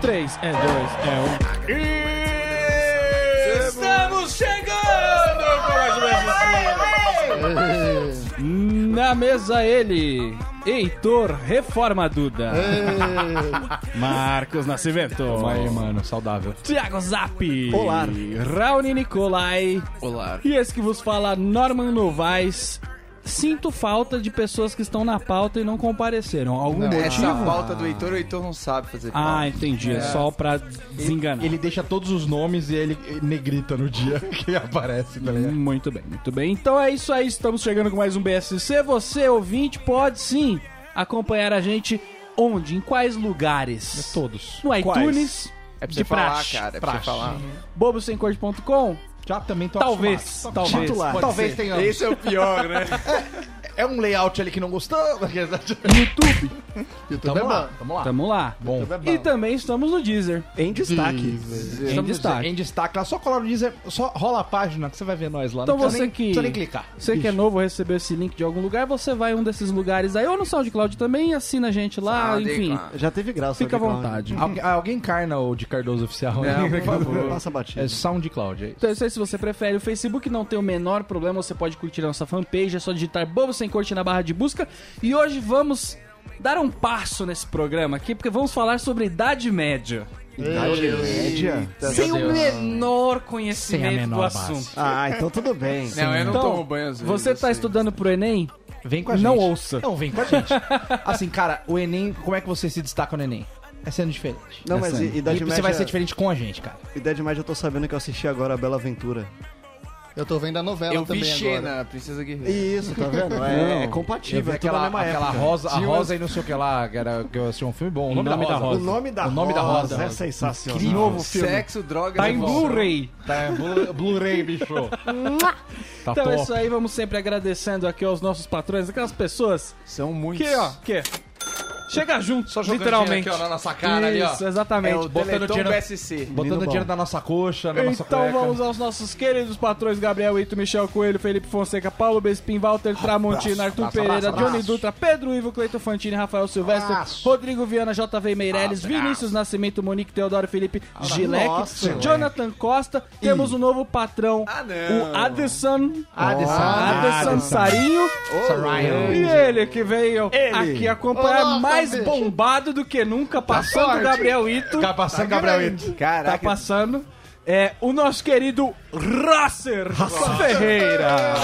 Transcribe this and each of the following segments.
três, é dois, é Estamos chegando com mais um. Na mesa ele, Heitor Reforma Duda. Marcos Nascimento. Toma aí, mano, saudável. Thiago Zap. Olá. Raoni Nicolai. Olá. E esse que vos fala, Norman Novaes. Sinto falta de pessoas que estão na pauta e não compareceram. Algum Essa motivo? pauta do Heitor, o Heitor não sabe fazer pauta. Ah, entendi. É só pra desenganar. Ele deixa todos os nomes e ele negrita no dia que aparece, tá ligado? Muito bem, muito bem. Então é isso aí, estamos chegando com mais um BSC. Você, ouvinte, pode sim acompanhar a gente onde? Em quais lugares? Todos. No iTunes, É pra de você falar, praxe. cara. É pra você praxe. falar. bobosemcorte.com. Já também tô Talvez, acostumado. talvez. Titular. pode Talvez ser. tenha. Esse é o pior, né? É um layout ali que não gostou. YouTube, YouTube Tamo é lá, bom. tamo lá. tamo lá. Bom. E também estamos no Deezer. Em destaque. Em Estamos destaque. Em destaque lá, só colar no Deezer, só rola a página que você vai ver nós lá. Então não você nem, que- precisa nem clicar. Você que é novo, recebeu esse link de algum lugar, você vai em um desses lugares aí, ou no SoundCloud também, assina a gente lá, SoundCloud. enfim. Já teve graça. Fica à vontade. Algu- alguém encarna o de Cardoso Oficial? Não, por favor. Passa batida. É SoundCloud, é isso. Então, isso aí, se você prefere o Facebook, não tem o menor problema, você pode curtir a nossa fanpage, é só digitar Bobo Sem Corte na barra de busca. E hoje vamos dar um passo nesse programa aqui, porque vamos falar sobre Idade Média. Idade média. sem o menor Sem conhecimento a menor do base. assunto. Ah, então tudo bem. Não, eu não Então, tomo banho às vezes. Você tá estudando pro Enem? Vem com a gente. Não ouça. Não, vem com a gente. assim, cara, o Enem, como é que você se destaca no Enem? É sendo diferente. Não, mas Essa aí. i- idade E média... você vai ser diferente com a gente, cara. Idade média eu tô sabendo que eu assisti agora a Bela Aventura. Eu tô vendo a novela Eu vi também agora. Xena, Princesa Guerreira. Isso, tá vendo? É, é compatível, vi é aquela, mesma aquela rosa, a rosa e não sei o que lá, que, era, que eu assisti um filme bom. O O nome, Nome da, da rosa. O nome da O nome da rosa rosa. é sensacional. Incrível. Novo filme. Sexo, drogas... Tá em. Blu-ray. Tá, é Blu- Blu-ray, bicho. tá Então é top. isso aí, vamos sempre agradecendo aqui aos nossos patrões, aquelas pessoas São muitos. que, ó, que chega junto, Só jogando literalmente. dinheiro aqui, ó, na nossa cara ali, ó. Isso, exatamente. É o Botando Teleton dinheiro- BSC. Botando dinheiro na nossa coxa, na nossa Então cueca. vamos aos nossos queridos patrões Gabriel Ito, Michel Coelho, Felipe Fonseca, Paulo Bespin, Walter Tramontina, Arthur abraço, Pereira, abraço. Johnny Dutra, Pedro Ivo, Cleiton Fantini, Rafael Silvestre. Rodrigo Viana, JV Meirelles, Vinícius Nascimento, Monique Teodoro Felipe, Gilek, Jonathan Costa. Temos um novo patrão, Ah, o Adesson. Adesson Adesson. Sarinho. E ele que veio aqui acompanhar Olá, mais bombado do que nunca, passando o. Gabriel Ito. Tá passando Gabriel Ito. Caraca. Tá passando. É o nosso querido Rosser Ferreira.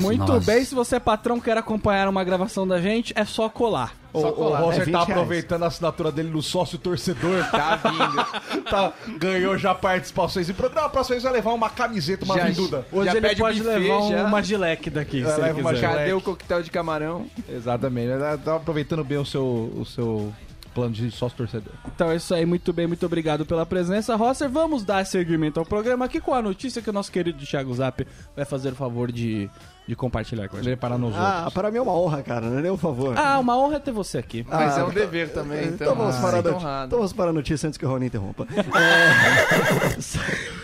Muito bem, se você é patrão quer acompanhar uma gravação da gente, é só colar. O, o colar. Rosser É 20 tá reais. aproveitando a assinatura dele no sócio torcedor. Tá vindo. tá, ganhou já participações em programa. A próxima vez vai levar uma camiseta, uma Já- vinduda. Hoje Já ele pode buffet, levar já. uma gileque daqui, se leva ele uma quiser. Cadê o coquetel de camarão? Exatamente. Tá, tá aproveitando bem o seu, o seu plano de sócio torcedor. Então é isso aí, muito bem, muito obrigado pela presença, Rosser. Vamos dar seguimento ao programa aqui com a notícia que o nosso querido Thiago Zap vai fazer o favor de, de compartilhar com a gente. Ele parar nos Ah, outros. para mim é uma honra, cara, não é nem um favor. Ah, uma honra ter você aqui. Mas Ah, é um dever também, então. Então vamos, Ah, para a honrado. então vamos para a notícia antes que o Rony interrompa. É...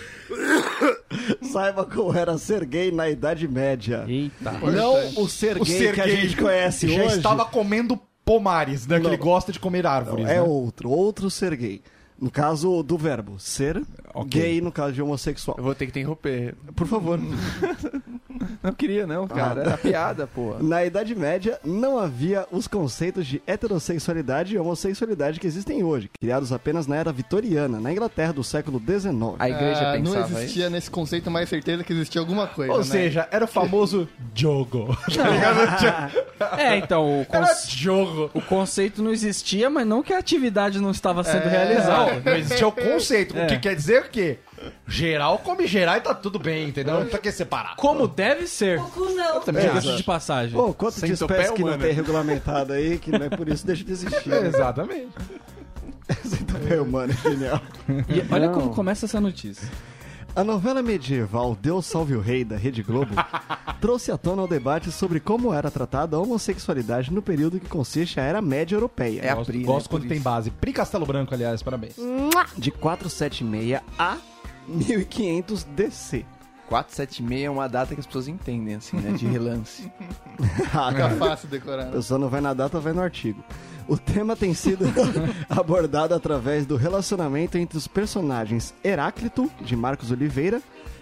Saiba como era ser gay na Idade Média. Eita. Não o ser O gay que a gente conhece já hoje. estava comendo pomares, né? Que Não. ele gosta de comer árvores, é né? outro, outro ser gay. No caso do verbo ser, Ok. gay no caso de homossexual. Eu vou ter que te interromper. Por favor. Não queria, não, cara. Era piada, pô. Na Idade Média não havia os conceitos de heterossexualidade e homossexualidade que existem hoje, criados apenas na era vitoriana, na Inglaterra do século XIX. A igreja Ah, não pensava existia nesse conceito mais certeza que existia alguma coisa, Ou né? seja, era o famoso jogo. Tá É, então, o, Era conce- jogo. o conceito não existia, mas não que a atividade não estava sendo Não, realizada. não existia o conceito. É. O que quer dizer que geral come geral e tá tudo bem, entendeu? Não pra que separar. Como deve ser. Diga-se É, de passagem. Pô, quanto de espécie que não tem regulamentado aí, que não é por isso deixa de existir. né? Exatamente. Centopeia humana, é genial. E olha como começa essa notícia. A novela medieval Deus Salve o Rei, da Rede Globo, trouxe à tona o debate sobre como era tratada a homossexualidade no período que consiste a Era Média Europeia, É a Gosto, Pri, né, gosto por quando tem isso. base. Pri Castelo Branco, aliás, parabéns. de 476 a 1500 DC. 476 é uma data que as pessoas entendem, assim, né? De relance. Ah, Fica fácil decorar. a né? pessoa não vai na data, vai no artigo. O tema tem sido abordado através do relacionamento entre os personagens Heráclito, de Marcos Oliveira,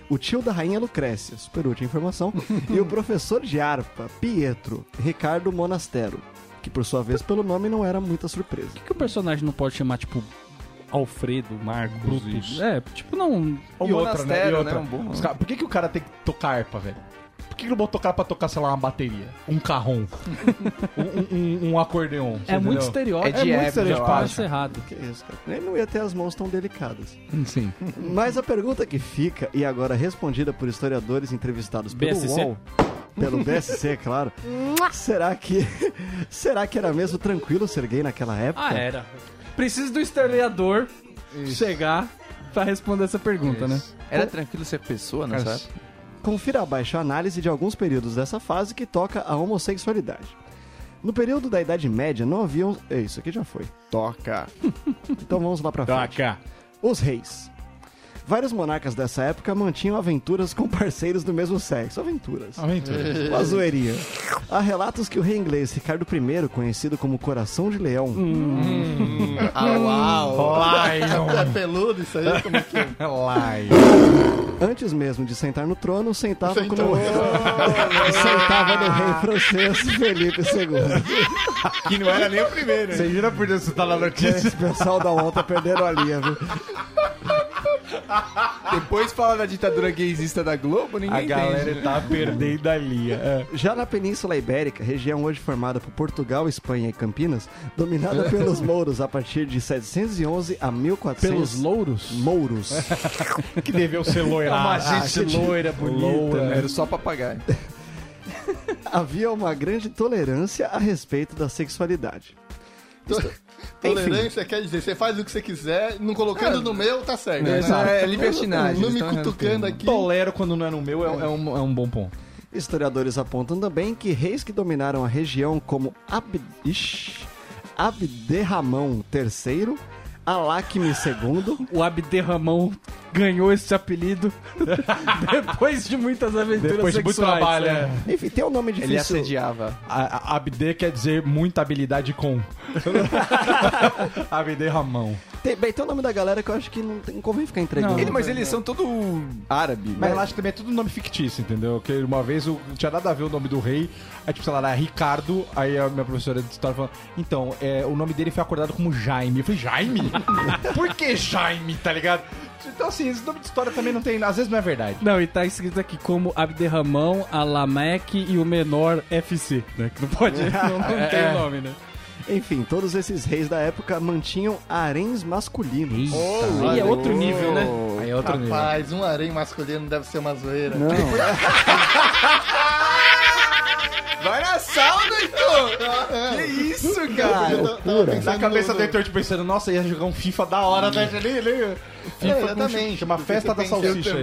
o tio da rainha Lucrécia, super útil informação, e o professor de harpa, Pietro, Ricardo Monastero, que por sua vez pelo nome não era muita surpresa. Por que o personagem não pode chamar, tipo, Alfredo, Marcos? Brutus. É, tipo, não. O E outra, né? E monastério, outra. né? Um bom Os cara- Por que, que o cara tem que tocar harpa, velho? Por que, que não botou tocar pra tocar, sei lá, uma bateria? Um carrom? um, um, um- um acordeon? você É muito entendeu? estereótipo. É de muito época, estereótipo. eu Parece acho. errado. Que isso, cara? Ele não ia ter as mãos tão delicadas. Sim. Mas a pergunta que fica, e agora respondida por historiadores entrevistados pelo BSC. UOL, pelo BSC, claro, será que será que era mesmo tranquilo ser gay naquela época? Ah, era. Preciso do historiador chegar pra responder essa pergunta, né? Era tranquilo ser pessoa nessa Cara, época? Confira abaixo a análise de alguns períodos dessa fase que toca a homossexualidade. No período da Idade Média não haviam... É, isso aqui já foi. Toca. Então vamos lá pra frente. Toca. Os reis. Vários monarcas dessa época mantinham aventuras com parceiros do mesmo sexo. Aventuras. Aventura. Uma zoeirinha. Há relatos que o rei inglês Ricardo I, conhecido como Coração de Leão, Ah, uau! Lion. É peludo isso aí? Como é que é? Lion. antes mesmo de sentar no trono, sentava Sentou. como sentava no rei francês Felipe II. Que não era nem o primeiro. Você jura por Deus que você tá na notícia? Esse pessoal da ONU tá perdendo a linha, viu? Depois fala da ditadura gaysista da Globo, ninguém A galera entende. tá perdendo a linha. É. Já na Península Ibérica, região hoje formada por Portugal, Espanha e Campinas, dominada pelos mouros a partir de 711 a 1400... Pelos louros? Mouros. Que deveu ser loira. Uma gente loira, bonita. Loura. né? Era só papagaio. Havia uma grande tolerância a respeito da sexualidade. Tolerância quer dizer, você faz o que você quiser, não colocando no meu, tá certo. É, né? é libertinagem. Não me cutucando aqui. Tolero quando não é no meu, é, é um, é um bom ponto. Historiadores apontam também que reis que dominaram a região como Ab... Abderramão III, Alacme II, O Abderramão ganhou esse apelido depois de muitas aventuras Depois de muito sexuais. trabalho, é. é. enfim, tem um nome Ele difícil. assediava. A, a- Abde quer dizer muita habilidade com. Abde Ramão. Tem, bem, tem o nome da galera que eu acho que não, tem, não convém ficar entregando. Não. Ele, mas eles são todo árabe. Mas né? eu acho que também é tudo nome fictício, entendeu? Porque uma vez eu, não tinha nada a ver o nome do rei. Aí, tipo, sei lá, era Ricardo. Aí a minha professora de história falou: Então, é, o nome dele foi acordado como Jaime. Eu falei: Jaime? Por que Jaime, tá ligado? Então, assim, esse nome de história também não tem. Às vezes não é verdade. Não, e tá escrito aqui como Abderramão, Alamec e o menor FC, né? Que não pode, não, não tem o nome, né? Enfim, todos esses reis da época mantinham haréns masculinos. Aí é outro nível, né? Aí é outro nível. Rapaz, um harém masculino deve ser uma zoeira. Não, Vai na sauna, Heitor! Que isso, cara? Na cabeça do Heitor, tipo, pensando, nossa, ia jogar um FIFA da hora, né? Nem... É, FIFA exatamente. Chama Porque Festa da Salsicha.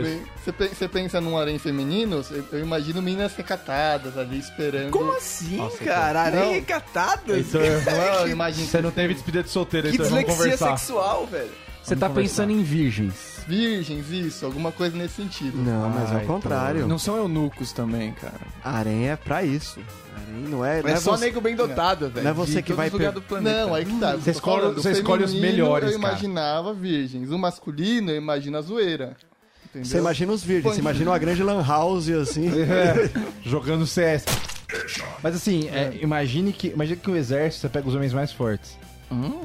Você, pe- você pensa num harém feminino, eu- imagino meninas recatadas ali esperando. Como assim, Nossa, cara? Areia recatadas? Imagino você não teve despedida de solteiro, Que então vamos dislexia conversar. sexual, velho. Você tá pensando em virgens. virgens, isso, alguma coisa nesse sentido. não, mas é o contrário. Não são eunucos também, cara. Harém é pra isso. Harém não é. não É, é só você- nego bem dotado, velho. Não é você que vai per- do planeta. Não, aí que tá. Você tô escolhe- você escolhe os melhores, Eu cara. imaginava virgens. O masculino, eu imagino a zoeira. Entendeu? Você imagina os virgens, você Põe- imagina uma grande lan house assim. É, jogando CS. Mas assim, é, imagine que imagine que o exército você pega os homens mais fortes.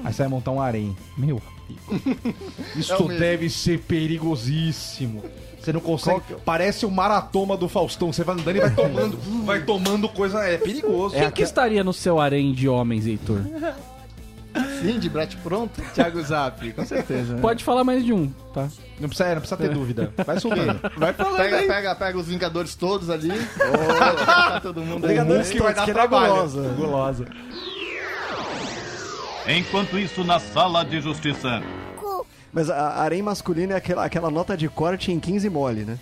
Aí você vai montar um harém. Meu. Isso É o deve ser perigosíssimo. Você não consegue. Qual é? Parece o maratoma do Faustão. Você vai andando e vai tomando, vai tomando coisa. É perigoso. Quem que estaria no seu harém de homens, Heitor? Sim, de brete pronto. Thiago Zap, com certeza. né? Pode falar mais de um, tá? Não precisa, não precisa ter dúvida. Vai subindo. Vai falando Pega, aí. pega, pega os Vingadores todos ali. Oh, tá todo mundo aí. Vingadores que vai todos, dar trabalho. nebulosa. Gulosa. Enquanto isso, na sala de justiça. Mas a harém masculino é aquela, aquela nota de corte em 15 mole, né?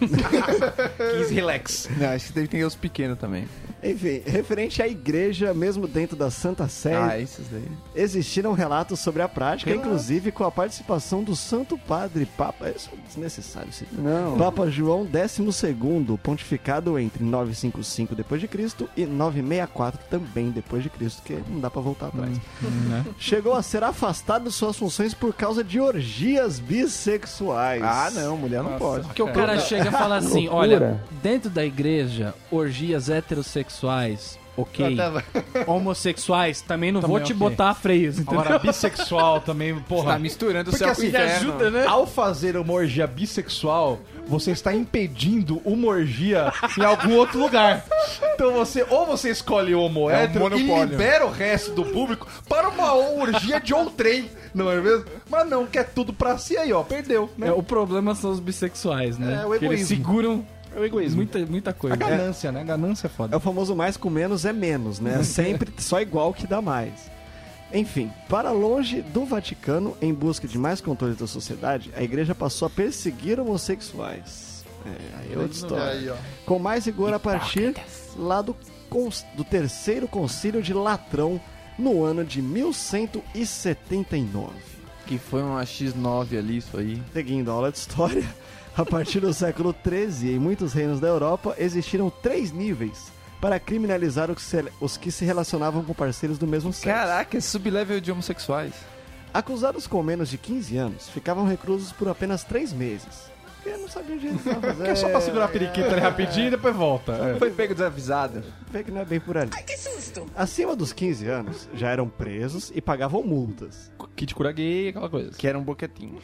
15 relax. Não, acho que deve ter os pequenos também. Enfim, referente à igreja, mesmo dentro da Santa Sé, Ah, existiram relatos sobre a prática, inclusive com a participação do Santo Padre Papa. Isso é desnecessário, sim. Não. Papa João XII, pontificado entre 955 d.C. e 964 também depois de Cristo, que não dá pra voltar atrás. Chegou a ser afastado de suas funções por causa de orgias bissexuais. Ah, não, mulher não pode. Porque o cara chega e fala assim, olha, dentro da igreja, orgias heterossexuais, ok. Até vai. Homossexuais, também não Também vou te ok. botar freios, entendeu? Agora, bissexual também, porra. Tá misturando o céu o assim, ajuda, né? Ao fazer uma orgia bissexual, você está impedindo uma orgia em algum outro lugar. Então você, ou você escolhe homo É um e libera o resto do público para uma orgia de outrem, não é mesmo? Mas não, quer tudo pra si aí, ó, perdeu, né? É, o problema são os bissexuais, né? É, o Que eles egoísmo. seguram É o egoísmo. muita, muita A coisa. ganância, né? A ganância é É foda. o famoso mais com menos é menos, né? Sempre só igual que dá mais. Enfim, para longe do Vaticano, em busca de mais controle da sociedade, a igreja passou a perseguir homossexuais. É, aí é outra história. Aí. Com mais rigor a partir lá do, do terceiro concílio de Latrão, no ano de 1179. Que foi uma X9 ali, isso aí. Seguindo a aula de história, a partir do século XIII, em muitos reinos da Europa, existiram três níveis para criminalizar os que se, os que se relacionavam com parceiros do mesmo sexo. Caraca, é sublevel de homossexuais. Acusados com menos de 15 anos, ficavam reclusos por apenas três meses. Porque não sabiam o jeito que fazer. Que é só pra segurar a periquita ali rapidinho e depois volta. É. Foi pego desavisado. Vê que não é bem por ali. Acima dos 15 anos, já eram presos e pagavam multas. Kit cura gay, aquela coisa. Que era um boquetinho.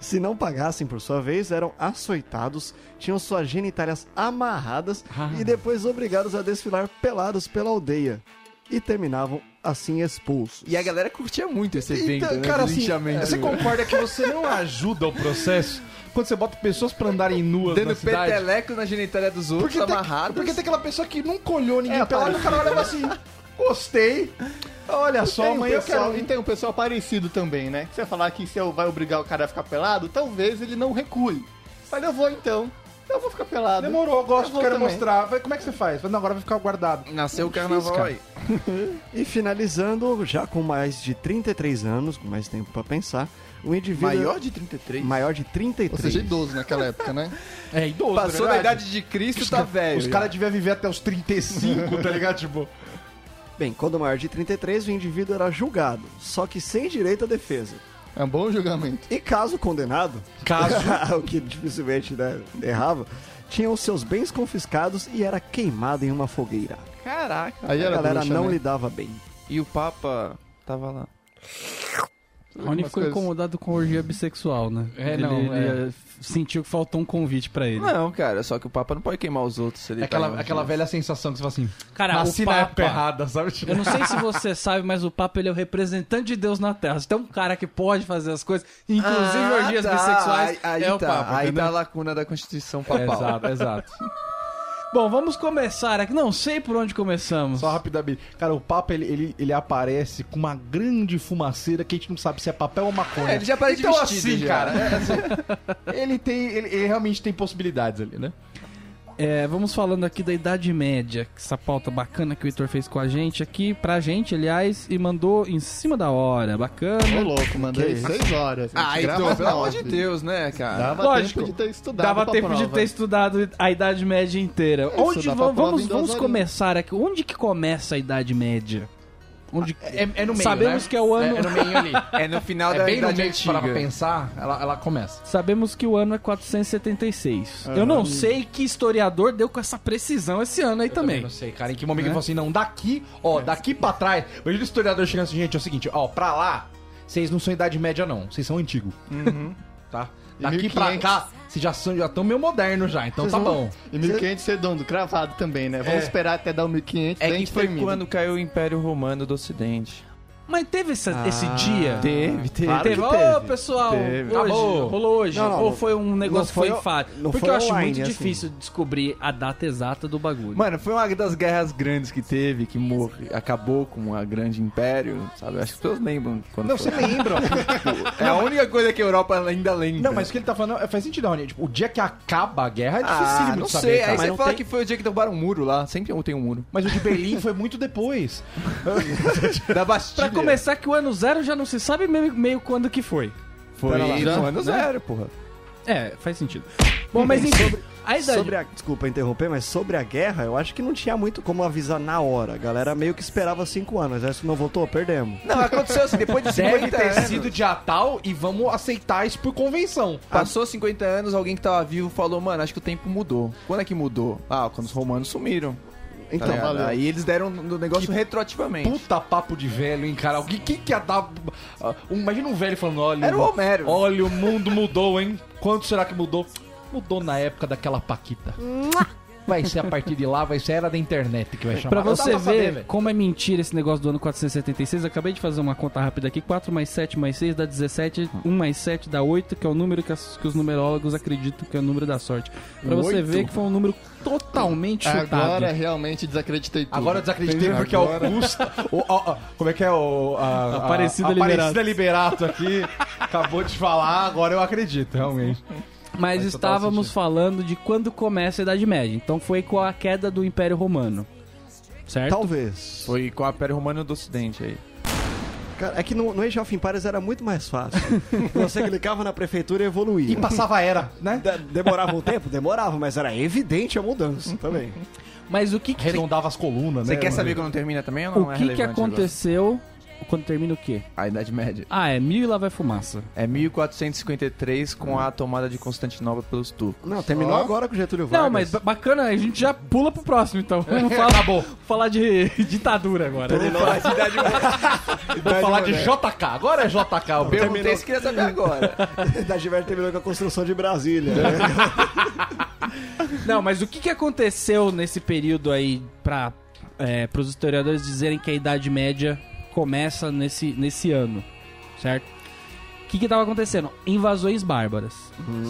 Se não pagassem por sua vez, eram açoitados, tinham suas genitálias amarradas e depois obrigados a desfilar pelados pela aldeia. E terminavam assim expulsos. E a galera curtia muito esse evento, Então, né? cara, assim, linchamento. você concorda que você não ajuda o processo quando você bota pessoas pra andarem nuas Dando na cidade? peteleco na genitália dos outros, Porque tem, amarrados. porque tem aquela pessoa que nunca olhou ninguém É, pelado e o cara olha assim, gostei. Olha só, Tem um amanhã eu pessoal- quero... E tem um pessoal parecido também, né? Que você falar que se eu vai obrigar o cara a ficar pelado, talvez ele não recue. Mas eu vou então. Eu vou ficar pelado. Demorou, eu gosto, Eu quero também. mostrar. Vai, Como é que você faz? Não, agora vai ficar guardado. Nasceu o carnaval aí. E finalizando, já com mais de 33 anos, com mais tempo pra pensar, o indivíduo. Maior de 33. maior de Ou 33. seja, idoso naquela época, né? É idoso, Passou da verdade. idade de Cristo, tá velho. Os caras deviam viver até os 35, tá ligado? Tipo, Bem, quando maior de 33, o indivíduo era julgado, só que sem direito à defesa. É um bom julgamento. E caso condenado, Caso. o que dificilmente né, errava, tinha os seus bens confiscados e era queimado em uma fogueira. Caraca. Aí A era galera bruxa, não né? lidava bem. E o Papa tava lá. O Rony ficou coisas. incomodado com orgia bissexual, né? É, ele, não, ele, é. sentiu que faltou um convite pra ele. Não, cara, só que o Papa não pode queimar os outros ele É aquela, tá aquela velha sensação que você fala assim, Cara, nasci o na Papa- época errada, sabe? Eu não sei se você sabe, mas o Papa ele é o representante de Deus na Terra. Se tem um cara que pode fazer as coisas, inclusive Ah, orgias tá. bissexuais, Aí, aí é o tá. Papa. aí entendeu? tá a lacuna da Constituição Papal. Exato, exato. Bom, vamos começar aqui. Não sei por onde começamos. Só rapidamente. Cara, o Papa, ele, ele, ele aparece com uma grande fumaceira que a gente não sabe se é papel ou maconha. É, ele já aparece então, vestido assim, já. cara, é assim, ele tem... Ele, ele realmente tem possibilidades ali, né? É, vamos falando aqui da Idade Média, que essa pauta bacana que o Heitor fez com a gente aqui, pra gente, aliás, e mandou em cima da hora. Ô, Bacana. louco, mandei Que seis horas. A gente Ah, então, pelo amor de. Deus, né, cara? Dava Lógico. tempo de ter estudado Dava pra tempo de prova. ter estudado a Idade Média inteira. Onde vamos, vamos, vamos começar aqui? Onde que começa a Idade Média? Onde... É, é no meio, Sabemos né? que é o ano- É, é no meio ali. É no final É da bem no meio parar pra Antiga. pensar, ela, ela começa. Sabemos que o ano é 476. Eu não sei que historiador deu com essa precisão esse ano aí também. Não sei, cara, em que momento Né? ele falou assim, não, daqui, ó, daqui pra trás. Imagina o historiador chegando assim, gente, é o seguinte, ó, pra lá, vocês não são Idade Média, não, vocês são antigo. Tá? E Daqui pra 1500. cá, vocês já são já tão meio modernos já, então Vocês tá vão- bom. E 1500 redondo, cravado também, né? Vamos É. esperar até dar o 1500, É que foi termina. quando caiu o Império Romano do Ocidente. Mas teve essa- esse dia? Teve, teve. Claro teve, que ô teve. pessoal, Teve. hoje, Acabou. rolou hoje. Não, não, ou não- foi um negócio que foi foi o- fato. não Porque foi eu acho online, muito assim. difícil descobrir a data exata do bagulho. Mano, foi uma das guerras grandes que teve, que morre, acabou com a grande império, sabe? Acho que todos lembram quando Não, foi. você lembra. É a única coisa que a Europa ainda lembra. Não, mas o que ele tá falando é- faz sentido, Raoni. Tipo, o dia que acaba a guerra é ah, difícil não de saber, sei. cara. Aí Mas você não fala tem- que foi o dia que derrubaram um muro lá. Sempre tem um muro. Mas o de Berlim foi muito depois. Da Bastilha. Começar que o ano zero já não se sabe meio, meio quando que foi. Foi Pera lá, no já, ano né? zero, porra. É, faz sentido. Bom, mas enfim, a idade... Sobre a, desculpa interromper, mas sobre a guerra, eu acho que não tinha muito como avisar na hora. A galera meio que esperava cinco anos. O exército não voltou, perdemos. Não, aconteceu assim, depois de Deve 50 ter anos. sido dia tal e vamos aceitar isso por convenção. Passou 50 anos, alguém que tava vivo falou, mano, acho que o tempo mudou. Quando é que mudou? Ah, quando os romanos sumiram. Tá Então, ligado? valeu. Aí eles deram no negócio retroativamente. Puta papo de velho, hein, cara? Alguém que que ia dar. ah, um- Imagina um velho falando: olha. Era o Homero. Olha, o mundo mudou, hein? Quanto será que mudou? Mudou na época daquela Paquita. Vai ser a partir de lá, vai ser a era da internet que vai chamar. Pra você ver saber, como é mentira esse negócio do ano 476, eu acabei de fazer uma conta rápida aqui. 4 mais 7 mais 6 dá 17, 1 mais 7 dá 8, que é o número que, as- que os numerólogos acreditam que é o número da sorte. Pra você Oito? ver que foi um número totalmente chutado. Agora realmente desacreditei tudo. Agora eu desacreditei Entendeu? porque Agora- Augusta. o- ó, ó, como é que é o. A, a- Aparecida a- Liberato. Aparecida Liberato aqui. acabou de falar, agora eu acredito, realmente. Mas Faz estávamos falando de quando começa a Idade Média. Então foi com a queda do Império Romano. Certo? talvez. Foi com a Império Romano do Ocidente aí. Cara, é que no, no Age of Empires era muito mais fácil. Você clicava na prefeitura e evoluía. E passava a era, né? De- Demorava um tempo? Demorava, mas era evidente a mudança também. Mas o que que, Arredondava as colunas, né? Você quer saber quando termina também ou não o é que, que relevante agora? Quando termina o quê? A Idade Média. Ah, é mil e lá vai fumaça. É 1453 com a tomada de Constantinopla pelos turcos. Não, terminou Ó. agora com o Getúlio Vargas. Não, mas ba- bacana, a gente já pula pro próximo, então. Vamos falar, falar de ditadura agora. Vamos falar de Idade Média. Vou falar de JK, agora é JK. o Perguntei se queria saber agora. da Giver terminou com a construção de Brasília. né? Não, mas o que, que aconteceu nesse período aí pra, é, pros historiadores dizerem que a Idade Média começa nesse, nesse ano, certo? O que que tava acontecendo? Invasões bárbaras.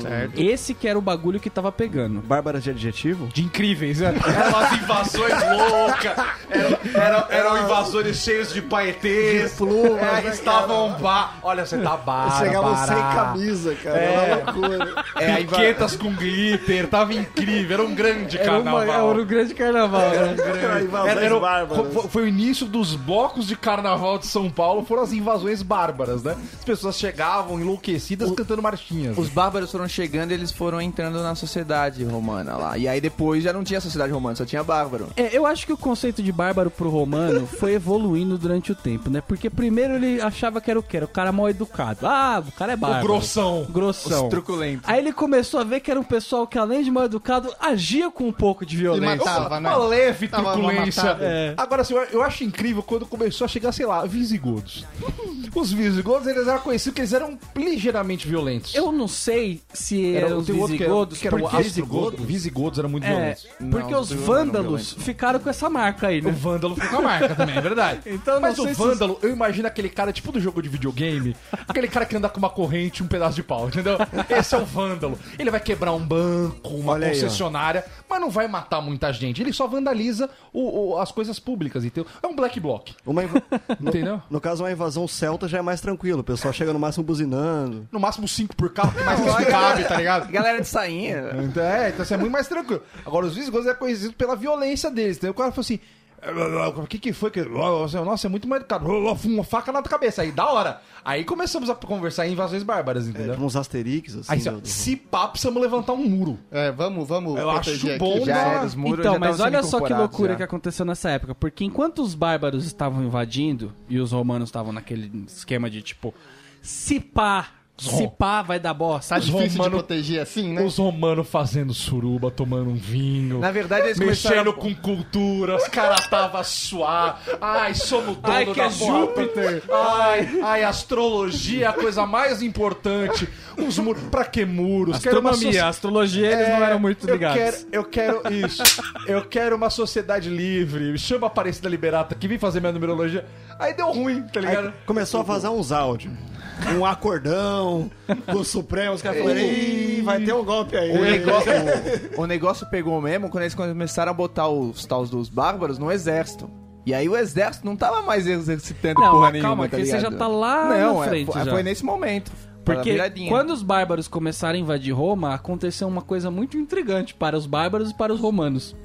Certo. Esse que era o bagulho que tava pegando. Bárbaras de adjetivo? De incríveis, né? Eram as invasões loucas, eram, eram, eram invasores cheios de paetês, plumas, é, né, estavam ba... Olha, você tá bárbara. Chegavam sem camisa, cara. É. Era uma loucura. É Piquetas com glitter, tava incrível, era um grande Era, uma, carnaval. era um grande carnaval, né? Era invasões Era- era o- bárbaras. foi, foi o início dos blocos de carnaval de São Paulo, foram as invasões bárbaras, né? As pessoas chegavam enlouquecidas cantando marchinhas. Os bárbaros foram chegando e eles foram entrando na sociedade romana lá. E aí depois já não tinha sociedade romana, só tinha bárbaro. É, eu acho que o conceito de bárbaro pro romano foi evoluindo durante o tempo, né? Porque primeiro ele achava que era o quê? Era o cara mal educado. Ah, o cara é o bárbaro. grossão. Grossão. Os truculentos. Aí ele começou a ver que era um pessoal que, além de mal educado, agia com um pouco de E violência. matava, né? Uma leve truculência. É. Agora, assim, eu, eu acho incrível quando começou a chegar, sei lá, visigodos. Os visigodos, eles eram conhecidos que eles eram ligeiramente violentos. Eu não sei se Era- eram os outro que era- visigodos, que era o porque. Visigodos eram muito é, violentos. porque Não, os visigodos vândalos ficaram com essa marca aí, O né? Vândalo ficou com a marca também, é verdade. Então, Mas o sei se- Vândalo, eu imagino aquele cara tipo do jogo de videogame, aquele cara que anda com uma corrente e um pedaço de pau, entendeu? Esse é o Vândalo. Ele vai quebrar um banco, uma Olha aí, concessionária, mas não vai matar muita gente. Ele só vandaliza o- o- as coisas públicas, entendeu? É um black bloc, Uma no, entendeu? no caso, uma invasão celta já é mais tranquilo. O pessoal chega no máximo buzinando. No máximo 5 por carro, que mais que isso cabe, tá ligado? Galera de sainha. Então, é, então isso é muito mais tranquilo. Agora, os visigodos é conhecido pela violência deles. Então o cara falou assim. O que que foi que. Nossa, é muito mais educado. Uma faca na tua cabeça. Aí, da hora. Aí começamos a conversar em invasões bárbaras, entendeu? Uns asterix, assim. Aí, assim, ó, se pá, precisamos levantar um muro. É, vamos, vamos Eu acho bom, aqui. Já né? era, os muros Então, já mas olha só que loucura já. que aconteceu nessa época. Porque enquanto os bárbaros estavam invadindo e os romanos estavam naquele esquema de tipo, se pá, Se pá, vai dar bosta. Tá Os difícil romano- de proteger assim, né? Os romanos fazendo suruba, tomando um vinho. Na verdade, eles Mexendo começaram... com cultura, os caras tava a suar. Ai, somos dono Ai, que da é. Júpiter. Ai, ai, astrologia é a coisa mais importante. Os muros. Pra que muros? Astronomia, soci- astrologia, eles não É, eram muito eu ligados. Quero, eu quero isso. Eu quero uma sociedade livre. Chama a Aparecida Liberata que vim fazer minha numerologia. Aí deu ruim, tá ligado? Aí começou a vazar uns áudios. Um acordão, com o Supremo, os caras falaram, Ih, vai ter um golpe aí. O negócio, o negócio pegou mesmo quando eles começaram a botar os tals dos bárbaros no exército. E aí o exército não tava mais exercitando Não, porra mas nenhuma, calma, tá que você ligado? já tá lá não, na é, frente foi, já. foi nesse momento. Foi Porque viradinha. quando os bárbaros começaram a invadir Roma, aconteceu uma coisa muito intrigante para os bárbaros e para os romanos.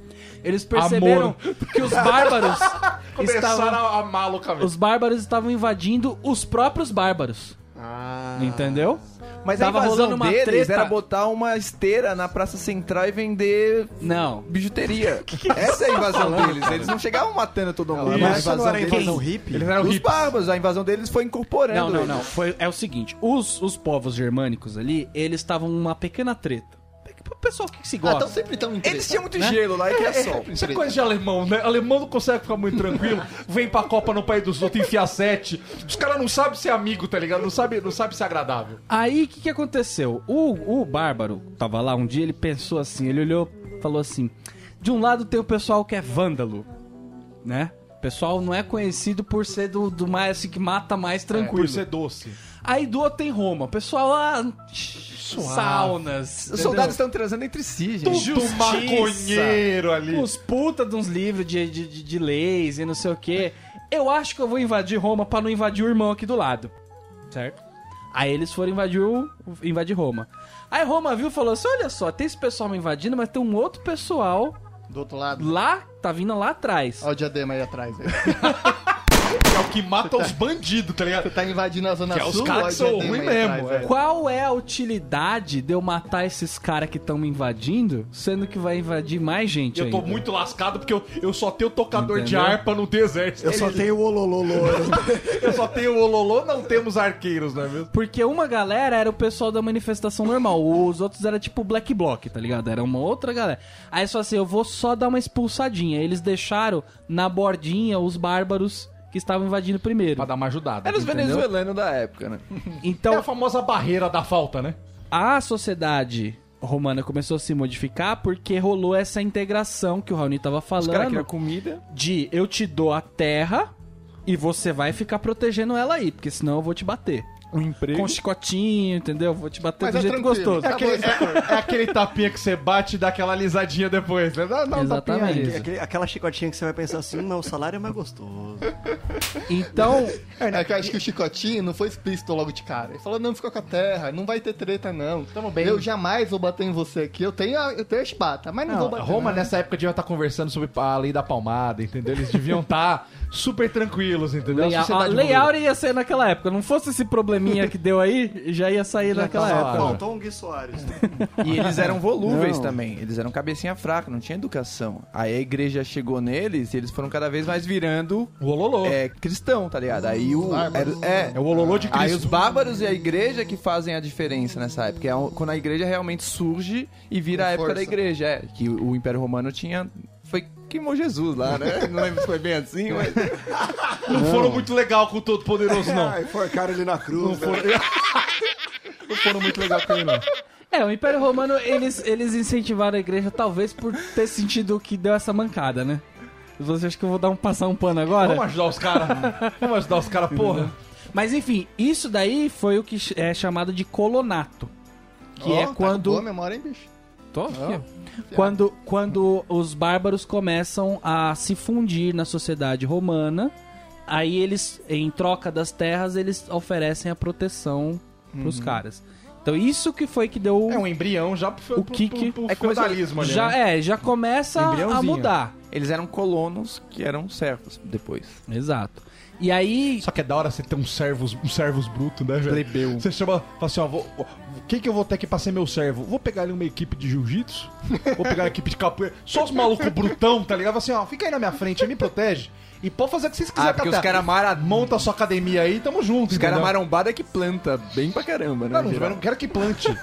Eles perceberam que os bárbaros Começaram estavam, a amar loucamente. os bárbaros estavam invadindo os próprios bárbaros. Entendeu? Mas a Tava invasão rolando uma deles treta. era botar uma esteira na Praça Central e vender Não. bijuteria. Essa é a invasão deles. Eles não chegavam matando todo mundo. Mas a não invasão era a deles... invasão hippie? Eles eram Os hippies. bárbaros, a invasão deles foi incorporando. Não, não, não. Foi, é o seguinte, os, os povos germânicos ali, eles estavam numa pequena treta. O pessoal que se Ah, gosta. então sempre tão Eles tinham muito Né? gelo lá e queria sol. Isso é coisa de alemão, né? Alemão não consegue ficar muito tranquilo. Vem pra Copa no país dos outros, enfia sete. Os caras não sabem ser amigo, tá ligado? Não sabe, não sabe ser agradável. Aí, o que, que aconteceu? O, o Bárbaro tava lá um dia, ele pensou assim, ele olhou, falou assim, de um lado tem o pessoal que é vândalo, né? O pessoal não é conhecido por ser do, do mais, assim, que mata mais tranquilo. Por ser doce. Aí do outro tem Roma, o pessoal lá... Saunas. Os soldados estão transando entre si, gente. Tudo maconheiro ali. Os puta de uns livros de, de, de, de leis e não sei o que. Eu acho que eu vou invadir Roma pra não invadir o irmão aqui do lado. Certo? Aí eles foram invadir, o, invadir Roma. Aí Roma viu e falou assim: olha só, tem esse pessoal me invadindo, mas tem um outro pessoal Do outro lado. lá, tá vindo lá atrás. Olha o diadema aí atrás. Aí. Que é o que mata os bandidos, tá ligado? Você tá invadindo a Zona Que é os Sul, caras que são ruins mesmo, atrás, é. aí. Qual é a utilidade de eu matar esses caras que estão me invadindo, sendo que vai invadir mais gente Eu tô ainda? muito lascado porque eu, eu só tenho tocador de Entendeu? harpa no deserto. Eu só tenho o olololo. Eu só tenho o ololô, não temos arqueiros, não é mesmo? Porque uma galera era o pessoal da manifestação normal, os outros era tipo Black Bloc, tá ligado? Era uma outra galera. Aí só assim, eu vou só dar uma expulsadinha. Eles deixaram na bordinha os bárbaros que estavam invadindo primeiro. Pra dar uma ajudada. Era os Entendeu? venezuelanos da época, né? É Então, a famosa barreira da falta, né? a sociedade romana começou a se modificar porque rolou essa integração que o Raoni tava Os caras falando queriam comida. de eu te dou a terra e você vai ficar protegendo ela aí, porque senão eu vou te bater. Um emprego. Com chicotinho, entendeu? Vou te bater Mas do é jeito tranquilo. gostoso. É aquele- É aquele tapinha que você bate e dá aquela lisadinha depois, né? Dá, dá um Exatamente. aí. Aquele- aquela chicotinha que você vai pensar assim, mas o salário é mais gostoso. Então, É que eu acho que o chicotinho não foi explícito logo de cara. Ele falou, não, ficou com a terra, não vai ter treta, não. Tamo bem. Eu jamais vou bater em você aqui. Eu tenho a, eu tenho a espata, mas não, vou Não, bater. Roma não. nessa época devia estar conversando sobre a lei da palmada, entendeu? Eles deviam estar super tranquilos, entendeu? Lei, a. Áurea ia ser naquela época. Não fosse esse probleminha que deu aí, já ia sair naquela tava época. Faltou um Gui Soares. E eles eram volúveis Não. também. Eles eram cabecinha fraca, não tinha educação. Aí a igreja chegou neles e eles foram cada vez mais virando O ololô. é, cristão, tá ligado? Aí o. bárbaros. era- é, É o ololô de Aí Cristo. os bárbaros e a igreja que fazem a diferença nessa época. É quando a igreja realmente surge e vira Com a época força. da igreja. É, que o, o Império Romano tinha. Foi queimou Jesus lá, né? Não lembro se foi bem assim, mas. Não foram muito legal com o Todo Poderoso, não. Ai, forcaram ele na cruz. né? Não foram muito legal com ele, não. É, o Império Romano, eles, eles incentivaram a igreja, talvez por ter sentido que deu essa mancada, né? Você acha que eu vou dar um, passar um pano agora? Vamos ajudar os caras. Vamos ajudar os caras, porra. Mas enfim, isso daí foi o que é chamado de colonato. Que Ó, é tá com quando. boa memória, hein, bicho? Tô aqui. Quando, quando os bárbaros começam a se fundir na sociedade romana, aí eles, em troca das terras, eles oferecem a proteção pros caras. Então isso que foi que deu É um embrião já pro, O que que- pro, pro É como se- feudalismo ali, já né? é, já começa a mudar. Eles eram colonos que eram servos depois. Exato. E aí, Só que é da hora você ter um servos, um servos bruto, né, velho? Plebeu. Você chama, fala assim, ó, vou, ó, quem que eu vou ter aqui pra ser meu servo? Vou pegar ali uma equipe de jiu-jitsu, vou pegar uma equipe de capoeira, só os malucos brutão, tá ligado? Fala assim, ó, fica aí na minha frente, me protege. E pode fazer o que vocês quiserem. Ah, porque os caras mara... Monta a sua academia aí, tamo junto. Os caras entendeu? marombada que planta bem pra caramba, né? Não, não, eu não quero que plante.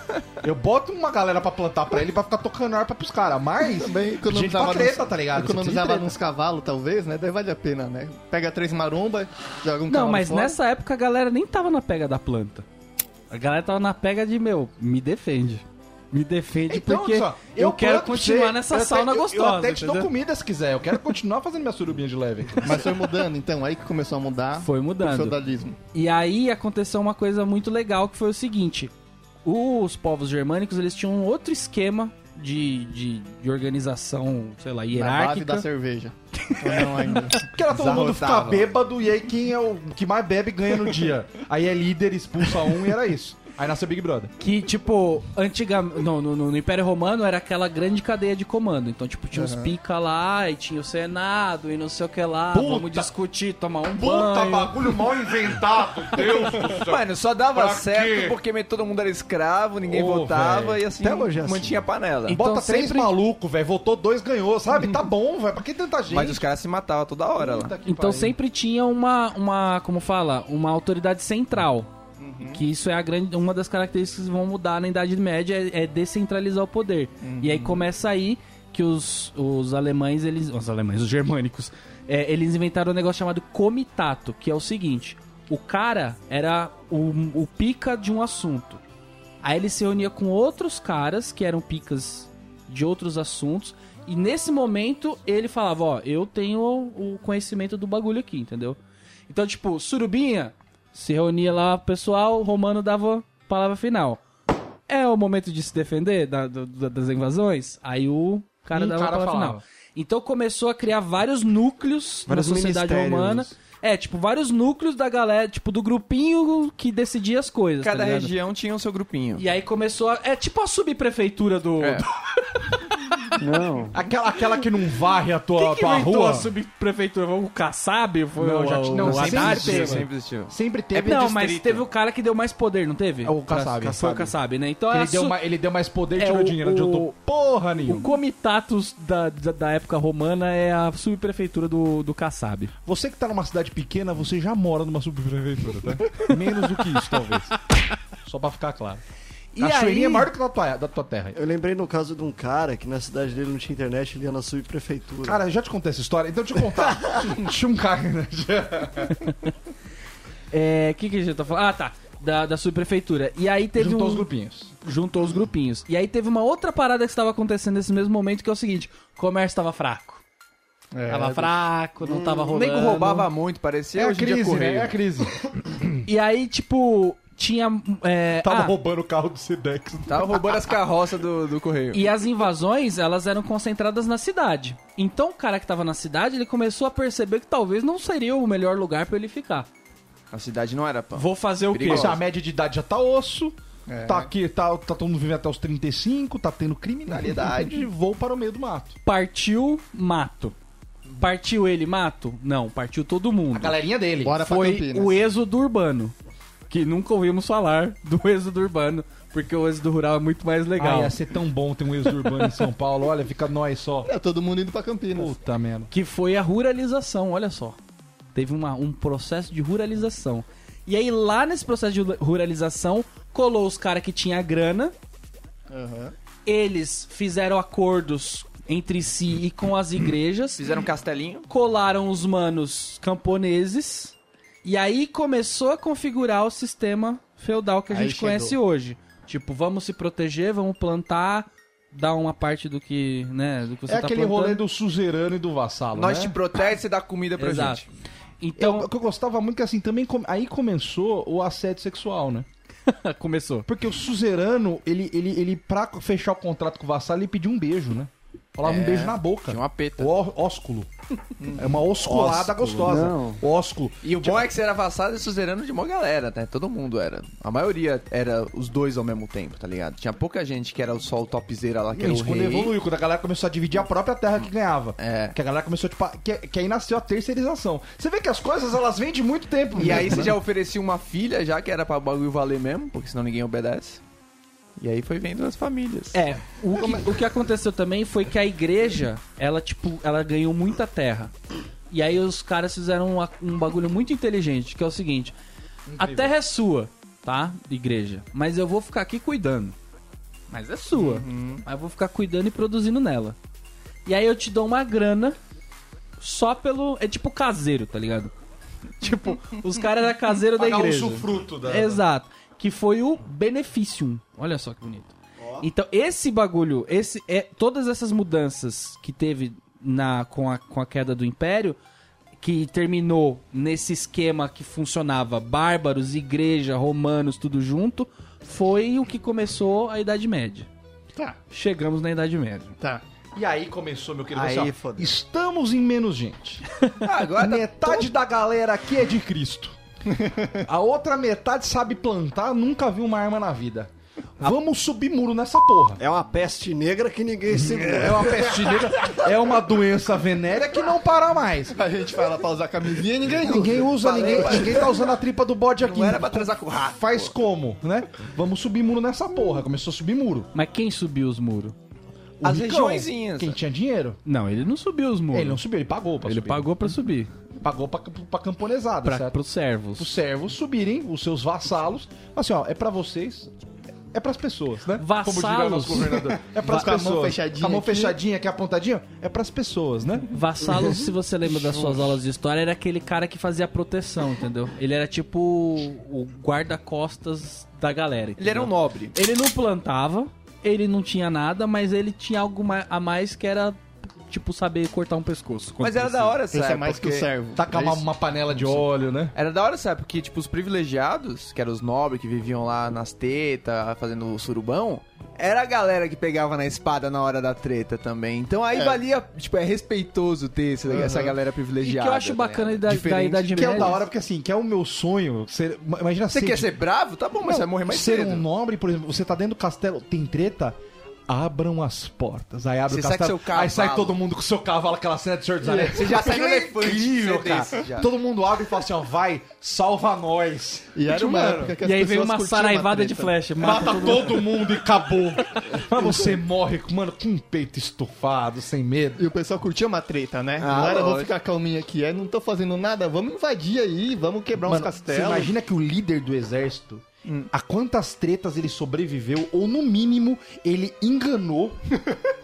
Eu boto uma galera pra plantar pra ele pra ficar tocando harpa pros caras. Mas. Também gente pra treta, nos, tá ligado? Você Economizava nos cavalos, talvez, né? Daí vale a pena, né? Pega três maromba, joga um Não, mas fora. nessa época a galera nem tava na pega da planta. A galera tava na pega de, meu, me defende. Me defende porque Então, só, eu, quero planto pra continuar você, nessa eu até- sauna eu- gostosa. Eu até te dou entendeu? comida se quiser. Eu quero continuar fazendo minha surubinha de leve aqui. Mas foi mudando, então, aí que começou a mudar Foi o mudando. feudalismo. E aí aconteceu uma coisa muito legal que foi o seguinte: os povos germânicos eles tinham um outro esquema de, de, de organização, sei lá, Na base hierárquica. da cerveja. Ou não ainda. Porque era todo mundo ficar bêbado e aí quem é o que mais bebe ganha no dia. Aí é líder, expulsa um e era isso. Aí nasceu Big Brother. Que, tipo, antigamente. No, no, no Império Romano era aquela grande cadeia de comando. Então, tipo, tinha os pica lá, e tinha o Senado, e não sei o que lá. Puta. Vamos discutir, tomar um banho. bagulho mal inventado, Deus do céu. Mano, só dava Pra certo quê? porque todo mundo era escravo, ninguém Ô, votava velho. e assim Até hoje é assim. mantinha a panela. Então Bota três sempre- malucos, velho. Votou dois, ganhou, sabe? Tá bom, velho. Pra que tanta gente? Mas os caras se matavam toda hora lá. Puta que Então pariu. sempre tinha uma, uma, como fala, uma autoridade central. Que isso é a grande, uma das características que vão mudar na Idade Média é, é descentralizar o poder. E aí começa aí que os, os alemães, eles, os alemães, os germânicos, é, eles inventaram um negócio chamado comitato, que é o seguinte: o cara era o, o pica de um assunto. Aí ele se reunia com outros caras que eram picas de outros assuntos. E nesse momento ele falava: Ó, eu tenho o conhecimento do bagulho aqui, entendeu? Então, tipo, Surubinha se reunia lá o pessoal, o Romano dava palavra final. É o momento de se defender da- do- da- das invasões? Aí o cara Um dava a cara palavra falava. final. Então começou a criar vários núcleos Vários na sociedade romana. É, tipo, vários núcleos da galera, tipo, do grupinho que decidia as coisas. Cada tá região tinha o seu grupinho. E aí começou a. É tipo a subprefeitura do. É. Não. Aquela, aquela que não varre a tua, Quem que tua inventou rua. a subprefeitura? O Kassab? Foi Não, o, já o, não, o sempre Haddad? teve. sempre existiu. Sempre teve Não, distrito. mas teve o cara que deu mais poder, não teve? É o Kassab. Foi o Kassab, né? Então Ele era deu, su- ele deu mais poder e É, tirou o- dinheiro. Não adiantou o- porra O nenhuma. comitatus da, da, da época romana é a subprefeitura do, do Kassab. Você que tá numa cidade pequena, você já mora numa subprefeitura, tá? Menos do que isso, talvez. Só pra ficar claro. E Cachoeirinha aí- é maior do que da tua, da tua terra. Eu lembrei no caso de um cara que na cidade dele não tinha internet, ele ia na subprefeitura. Cara, eu já te contei essa história, então deixa eu contar. Tinha um cara. né? É. O que, que a gente tá falando? Ah, tá. Da, da subprefeitura. E aí teve Juntou um... os grupinhos. Juntou os grupinhos. E aí teve uma outra parada que estava acontecendo nesse mesmo momento, que é o seguinte: o comércio estava fraco. É, Tava fraco, não tava O rolando. nego roubava muito, parecia É a hoje em dia crise, né? É a crise. E aí, tipo, tinha. é, Tava ah, roubando o carro do Sedex. Tava roubando as carroças do, do correio. E as invasões, elas eram concentradas na cidade. Então o cara que tava na cidade, ele começou a perceber que talvez não seria o melhor lugar pra ele ficar. A cidade não era pão. Vou fazer o quê? Perigoso. Nossa, a média de idade já tá osso. É. Tá aqui, tá, tá todo mundo vivendo até os 35, tá tendo criminalidade, vou para o meio do mato. Partiu mato. Partiu ele mato? Não, partiu todo mundo. A galerinha dele. Bora Foi o êxodo urbano. Que nunca ouvimos falar do êxodo urbano, porque o êxodo rural é muito mais Ah, legal. ia ser tão bom ter um êxodo urbano em São Paulo. Olha, fica nós só. É, todo mundo indo pra Campinas. Puta merda. Que foi a ruralização, olha só. Teve uma- um processo de ruralização. E aí, lá nesse processo de ruralização, colou os caras que tinham grana, Aham. eles fizeram acordos entre si e com as igrejas, Fizeram um castelinho. colaram os manos camponeses, e aí começou a configurar o sistema feudal que a Aí gente chegou. conhece hoje. Tipo, vamos se proteger, vamos plantar, dar uma parte do que, né, do que você é tá aquele plantando. rolê do suzerano e do vassalo, Nós né? te protege, você dá comida pra Exato. gente. Então, Eu- o que eu gostava muito que assim, também come- aí começou o assédio sexual, né? começou. Porque o suzerano, ele, ele, ele pra fechar o contrato com o vassalo, ele pediu um beijo, né? Falava um beijo na boca. Tinha uma peta. O ósculo. É uma osculada Ósculo, gostosa. não. Ósculo. E o bom é que você era vassalo e suzerano de uma galera, né? Todo mundo era. A maioria era os dois ao mesmo tempo, tá ligado? Tinha pouca gente que era só o topzera lá, que era Isso, o quando rei. evoluiu, quando a galera começou a dividir a própria terra que ganhava. É. Que a galera começou, tipo, a- que, que aí nasceu a terceirização. Você vê que as coisas, elas vêm de muito tempo. E aí mesmo, você né? já oferecia uma filha, já que era pra bagulho valer mesmo, porque senão ninguém obedece. E aí foi vendo as famílias. É, o que, o que aconteceu também foi que a igreja, ela, tipo, ela ganhou muita terra. E aí os caras fizeram um, um bagulho muito inteligente, que é o seguinte: a terra é sua, tá? Igreja. Mas eu vou ficar aqui cuidando. Mas é sua. Mas eu vou ficar cuidando e produzindo nela. E aí eu te dou uma grana só pelo. É tipo caseiro, tá ligado? tipo, os caras eram caseiro da Pagar igreja. o usufruto da... Exato. Que foi o Beneficium. Olha só que bonito. Então, esse bagulho, esse é todas essas mudanças que teve na com a, com a queda do Império, que terminou nesse esquema que funcionava bárbaros, igreja, romanos, tudo junto, foi o que começou a Idade Média. Tá, Chegamos na Idade Média. tá. E aí começou, meu querido. Aí, assim, ó, estamos em menos gente. Agora tá metade da galera aqui é de Cristo. A outra metade sabe plantar, nunca viu uma arma na vida. Vamos subir muro nessa porra. É uma peste negra que ninguém segura. É uma peste negra, é uma doença venérea que não para mais. A gente fala pra usar camisinha e ninguém usa. Ninguém usa, ninguém, ninguém tá usando a tripa do bode aqui. Não era pra transar com rato. Faz como, né? Vamos subir muro nessa porra. Começou a subir muro. Mas quem subiu os muros? O As ricão, regiõezinhas. Quem tinha dinheiro. Não, ele não subiu os muros. Ele não subiu, ele pagou pra Ele subir. pagou pra subir. Pagou pra, pra camponesada, Pra, certo? pros servos. Os servos subirem, os seus vassalos. Assim, ó, é pra vocês, é pras pessoas, né? Como diria o Vassalos. nosso governador. É pras Com a mão pessoas. fechadinha Com a mão aqui. fechadinha aqui, apontadinha, é pras pessoas, né? Vassalo, se você lembra das suas aulas de história, era aquele cara que fazia proteção, entendeu? Ele era tipo o guarda-costas da galera. Ele era um entendeu? nobre. Ele não plantava, ele não tinha nada, mas ele tinha algo a mais que era, tipo, saber cortar um pescoço. Mas era da hora, sabe? é mais que o servo. Tacar É uma, isso? uma panela de óleo, né? Era da hora, sabe? Porque, tipo, os privilegiados, que eram os nobres que viviam lá nas tetas, fazendo o surubão, era a galera que pegava na espada na hora da treta também. Então aí É. valia, tipo, é respeitoso ter esse- essa galera E privilegiada. que eu acho tá bacana ligado? da, da. Idade Que é o Média. da hora, porque assim, que é o meu sonho. Ser, imagina Você ser quer de- ser bravo? Tá bom, mas você vai morrer mais ser cedo. um nobre, por exemplo, você tá dentro do castelo, tem treta, abram as portas. Aí abre Você o sai castelo, seu cavalo. aí sai todo mundo com o seu cavalo, aquela cena de Senhor dos Anéis. Você já sai no elefante, incrível, você cara. Todo mundo abre e fala assim, ó, vai, salva nós. E era uma mano, época que as E aí veio pessoas uma saraivada de flecha. Mata Mata todo mundo e acabou. Mas você morre, mano, com um peito estufado, sem medo. E o pessoal curtia uma treta, né? Ah, não era, vou ficar calminho aqui, é, não tô fazendo nada, vamos invadir aí, vamos quebrar uns Mano, você castelos. imagina que o líder do exército, a quantas tretas ele sobreviveu, ou no mínimo, ele enganou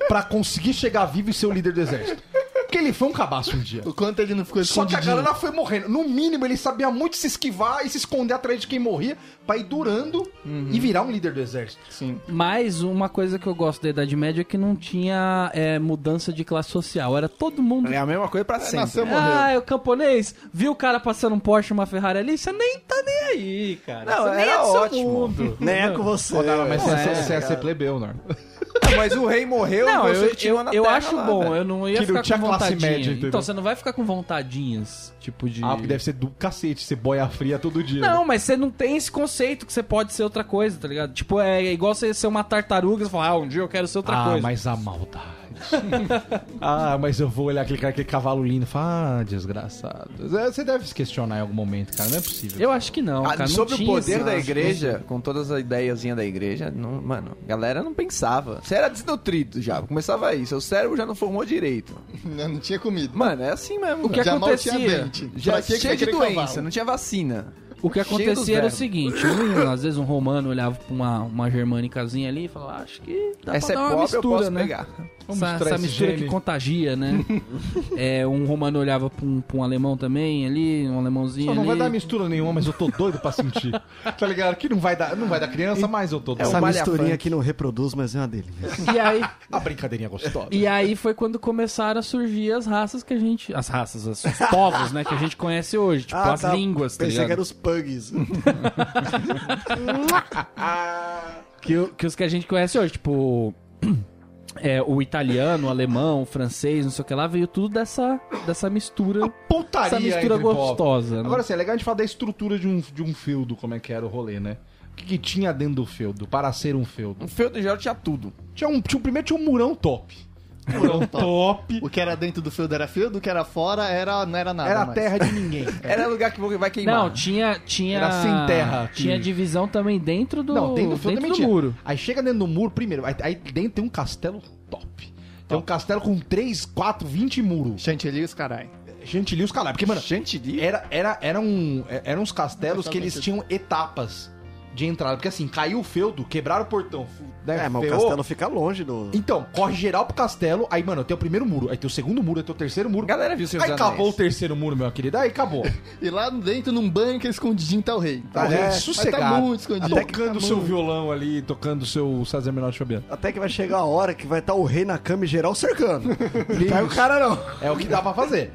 pra conseguir chegar vivo e ser o líder do exército. Porque ele foi um cabaço um dia. O quanto ele não ficou Só que a galera foi morrendo. No mínimo, ele sabia muito se esquivar e se esconder atrás de quem morria pra ir durando e virar um líder do exército. Sim. Mas uma coisa que eu gosto da Idade Média é que não tinha é, mudança de classe social. Era todo mundo. É a mesma coisa pra sempre. nasceu, morreu. Ah, é o camponês. Viu o cara passando um Porsche e uma Ferrari ali? Você nem tá nem aí, cara. Não, Você nem é do seu ótimo. mundo. Nem é com você. Pô, não, mas Não, você, é, você ser plebeu, Norm. Não, mas o rei morreu Não, e você eu, eu, na eu terra acho lá, bom, velho. eu não ia Que não ficar tinha com classe vontadinha. média, entendeu? então você não vai ficar com vontadinhas, tipo de... Ah, porque deve ser do cacete, ser boia fria todo dia. Não, né? mas você não tem esse conceito que você pode ser outra coisa, tá ligado? Tipo, é igual você ser uma tartaruga e você falar, ah, um dia eu quero ser outra ah, coisa. mas a maldade. ah, mas eu vou olhar aquele, cara, aquele cavalo lindo e falar, ah, desgraçado. É, Você deve se questionar em algum momento, cara, não é possível. Eu acho que não, Ah, cara. não sobre o tinha poder da igreja, com todas as ideiazinhas da igreja, não, mano, a galera não pensava. Você era desnutrido já, começava aí, seu cérebro já não formou direito. Não, não tinha comida. Mano, é assim mesmo. O que Já mal acontecia? tinha dente. já que que cheio de doença, cavalo? não tinha vacina. O que acontecia era o seguinte, um, às vezes um romano olhava pra uma, uma germânicazinha ali e falava, "Ah, acho que dá Essa é pra dar uma pobre, eu mistura, posso né? pegar. Vamos Essa, essa mistura gene. que contagia, né? é, um romano olhava pra um, pra um alemão também ali, um alemãozinho Só não ali. vai dar mistura nenhuma, mas eu tô doido pra sentir. tá ligado? Que não vai dar, não vai dar criança, mas eu tô doido. Essa misturinha aqui não reproduz, mas é uma delícia. E aí, A brincadeirinha gostosa. e aí foi quando começaram a surgir as raças que a gente... As raças, os povos, né? Que a gente conhece hoje. Tipo, as línguas, tá Ah, Pensei ligado? que eram os Que, o- que os que a gente conhece hoje, tipo. é, o italiano, o alemão, o francês, não sei o que lá, veio tudo dessa, dessa mistura. Putaria essa mistura gostosa. né? Agora, assim, é legal a gente falar da estrutura de um, de um feudo, como é que era o rolê, né? O que, que tinha dentro do feudo, para ser um feudo? Um feudo geral tinha tudo. Tinha um, tinha, um- primeiro tinha um murão top. Murão top. O que era dentro do feudo era feudo, o que era fora era, não era nada Era a mais. terra de ninguém. Era lugar que vai queimar. Não, tinha. tinha Era sem terra, Tinha que- divisão também dentro do, Não, dentro do feudo dentro também do tinha. muro. Aí chega dentro do muro, primeiro, aí, aí dentro tem um castelo top. Tem um castelo com 3, 4, 20 muros. Chantilly os carai. Chantilly os caras. Porque, mano, Chantilly? era, era, era um, é- eram uns castelos que eles tinham etapas de entrada. Porque assim, caiu o feudo, quebraram o portão. né, É, mas o ferrou. castelo fica longe do. Então, corre geral pro castelo. Aí, mano, tem o primeiro muro, aí tem o segundo muro, aí tem o terceiro muro. A galera viu seus Aí acabou o terceiro muro, meu querido. Aí acabou. E lá dentro, num é escondidinho, tá o rei. Tá, o é, rei. sossegado. Tá muito escondido. tocando o Tá seu muito. violão ali, tocando o seu César Menor de Fabiano. Até que vai chegar a hora que vai estar o rei na cama e geral cercando. Não cai o cara, não. É o que dá pra fazer.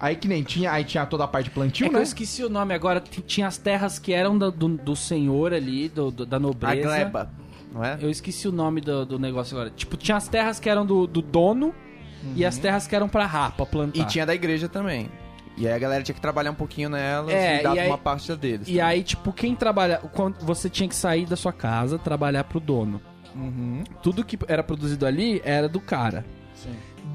Aí que nem tinha, aí tinha toda a parte de plantio, É que né? eu esqueci o nome agora. Tinha as terras que eram do, do, do senhor ali, do, do- da A nobreza. gleba, não é? Eu esqueci o nome do, do negócio agora. Tipo, tinha as terras que eram do, do dono e as terras que eram pra rapa, plantar. E tinha da igreja também. E aí a galera tinha que trabalhar um pouquinho nelas É, e dar e aí- uma parte deles. E aí, tipo, quem trabalha. Quando você tinha que sair da sua casa, trabalhar pro dono. Uhum. Tudo que era produzido ali era do cara.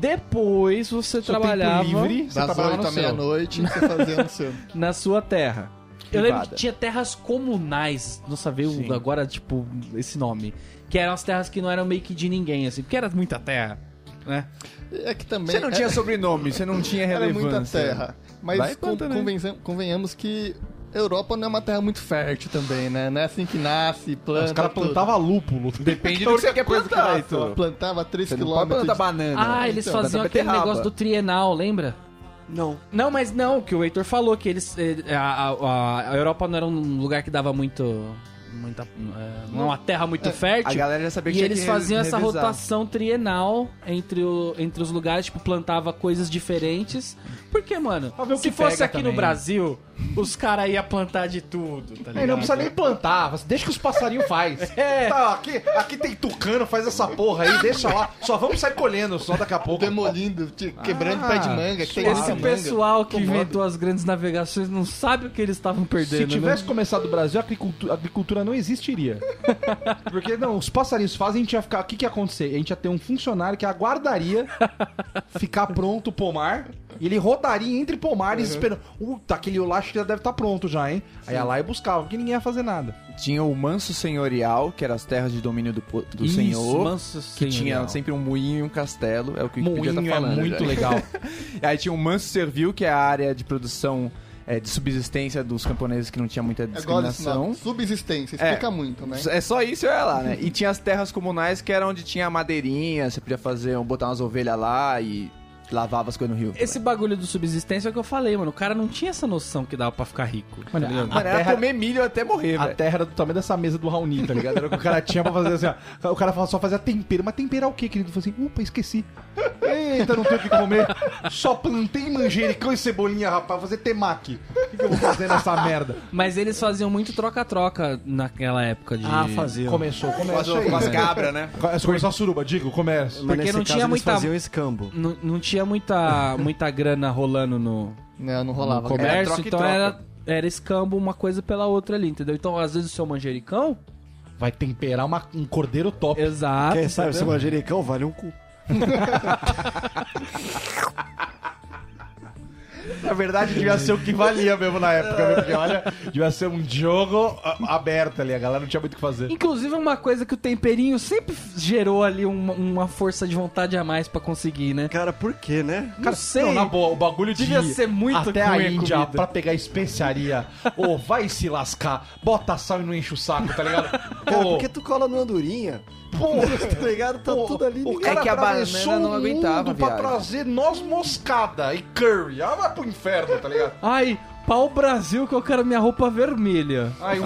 Depois você Seu trabalhava tempo livre, você Das trabalhava 8 no à meia-noite, você fazia no seu. na sua terra. Eu lembro que tinha terras comunais, não sabia Sim. agora, tipo, esse nome. Que eram as terras que não eram meio que de ninguém, assim, porque era muita terra, né? É que também. Você não tinha sobrenome, você não tinha Era relevância. muita terra. Mas Vai con- plantando, né? convenhamos que Europa não é uma terra muito fértil também, né? Não é assim que nasce, planta. Os caras plantavam lúpulo. Depende do que você quer plantar, então. Plantava 3 Você não pode km. plantar banana. Ah, eles Então, faziam planta aquele beterraba. negócio do trienal, lembra? Não. Não, mas não, que o Heitor falou que eles. eh, A, a- a Europa não era um lugar que dava muito. Muita, eh, não é uma terra muito A fértil. galera já sabia que E eles que faziam essa rotação trienal entre, o, entre os lugares, tipo, plantava coisas diferentes. Porque, mano, se que fosse aqui no também. Brasil, os caras iam plantar de tudo, tá ligado? não precisa nem plantar, você deixa que os passarinhos faz. É. Tá, aqui, aqui tem tucano, faz essa porra aí, deixa lá. Só vamos sair colhendo só daqui a pouco. Demolindo, te- quebrando Ah, pé de manga, que Esse manga. pessoal que inventou as grandes navegações não sabe o que eles estavam perdendo, Se tivesse né? começado do Brasil, a agricultura, a agricultura não existiria. Porque, não, os passarinhos fazem, a gente ia ficar. O que, que ia acontecer? A gente ia ter um funcionário que aguardaria ficar pronto o pomar. E ele rodaria entre pomares esperando. Uh, tá, aquele lá acho que já deve estar pronto já, hein? Aí ia lá e buscava, porque ninguém ia fazer nada. Tinha o manso senhorial, que era as terras de domínio do, do Isso, senhor. manso que senhorial. tinha sempre um moinho e um castelo, é o que o Wikipedia Moinho tá é falando. muito já. legal. E aí tinha o manso servil, que é a área de produção é, de subsistência dos camponeses que não tinha muita É discriminação. Subsistência, É. explica muito, né? É só isso e olha lá, né? E tinha as terras comunais que era onde tinha madeirinha, você podia fazer, botar umas ovelhas lá e lavava as coisas no rio. Esse bagulho do subsistência é o que eu falei, mano. O cara não tinha essa noção que dava pra ficar rico. Mano, tá a- Mano, era terra- comer milho até morrer, A velho. terra era do tamanho dessa mesa do Raoni, tá ligado? Era o que o cara tinha pra fazer assim, ó. O cara só fazia tempero. Mas temperar o quê, querido? Eu falei assim, upa, esqueci. Eita, não tenho o que comer. Só plantei manjericão e cebolinha, rapaz. Vou fazer temaki. O que, que eu vou fazer nessa merda? Mas eles faziam muito troca-troca naquela época de. Ah, fazia. Começou, começou com as né? cabras, né? Começou a suruba, digo, começa. Mas Porque não tinha eles muita- faziam escambo. Não, não tinha muita, muita grana rolando no, Não, não no rolava. Era comércio, troca e então troca. era, era escambo uma coisa pela outra ali, entendeu? Então, às vezes, o seu manjericão. Vai temperar uma- um cordeiro top. Exato. Quem sabe esse entendeu? manjericão vale um cu. Na verdade, devia ser o que valia mesmo na época, viu? Porque olha, devia ser um jogo a- aberto ali. A galera não tinha muito o que fazer. Inclusive, uma coisa que o temperinho sempre gerou ali uma, uma força de vontade a mais pra conseguir, né? Cara, por quê, né? Não sei. Não, na boa, o bagulho de Devia ir ser muito até a Índia comida. pra pegar especiaria. Ô, vai se lascar. Bota sal e não enche o saco, tá ligado? Cara, Ô, por que tu cola no andorinha? porra, Tá ligado? Tá Pô, tudo ali. O cara É que a atravessou banana não aguentava mundo pra trazer noz moscada e curry. Ah, vai pro inferno, tá ligado? Ai, pau Brasil que eu quero minha roupa vermelha. Ai, um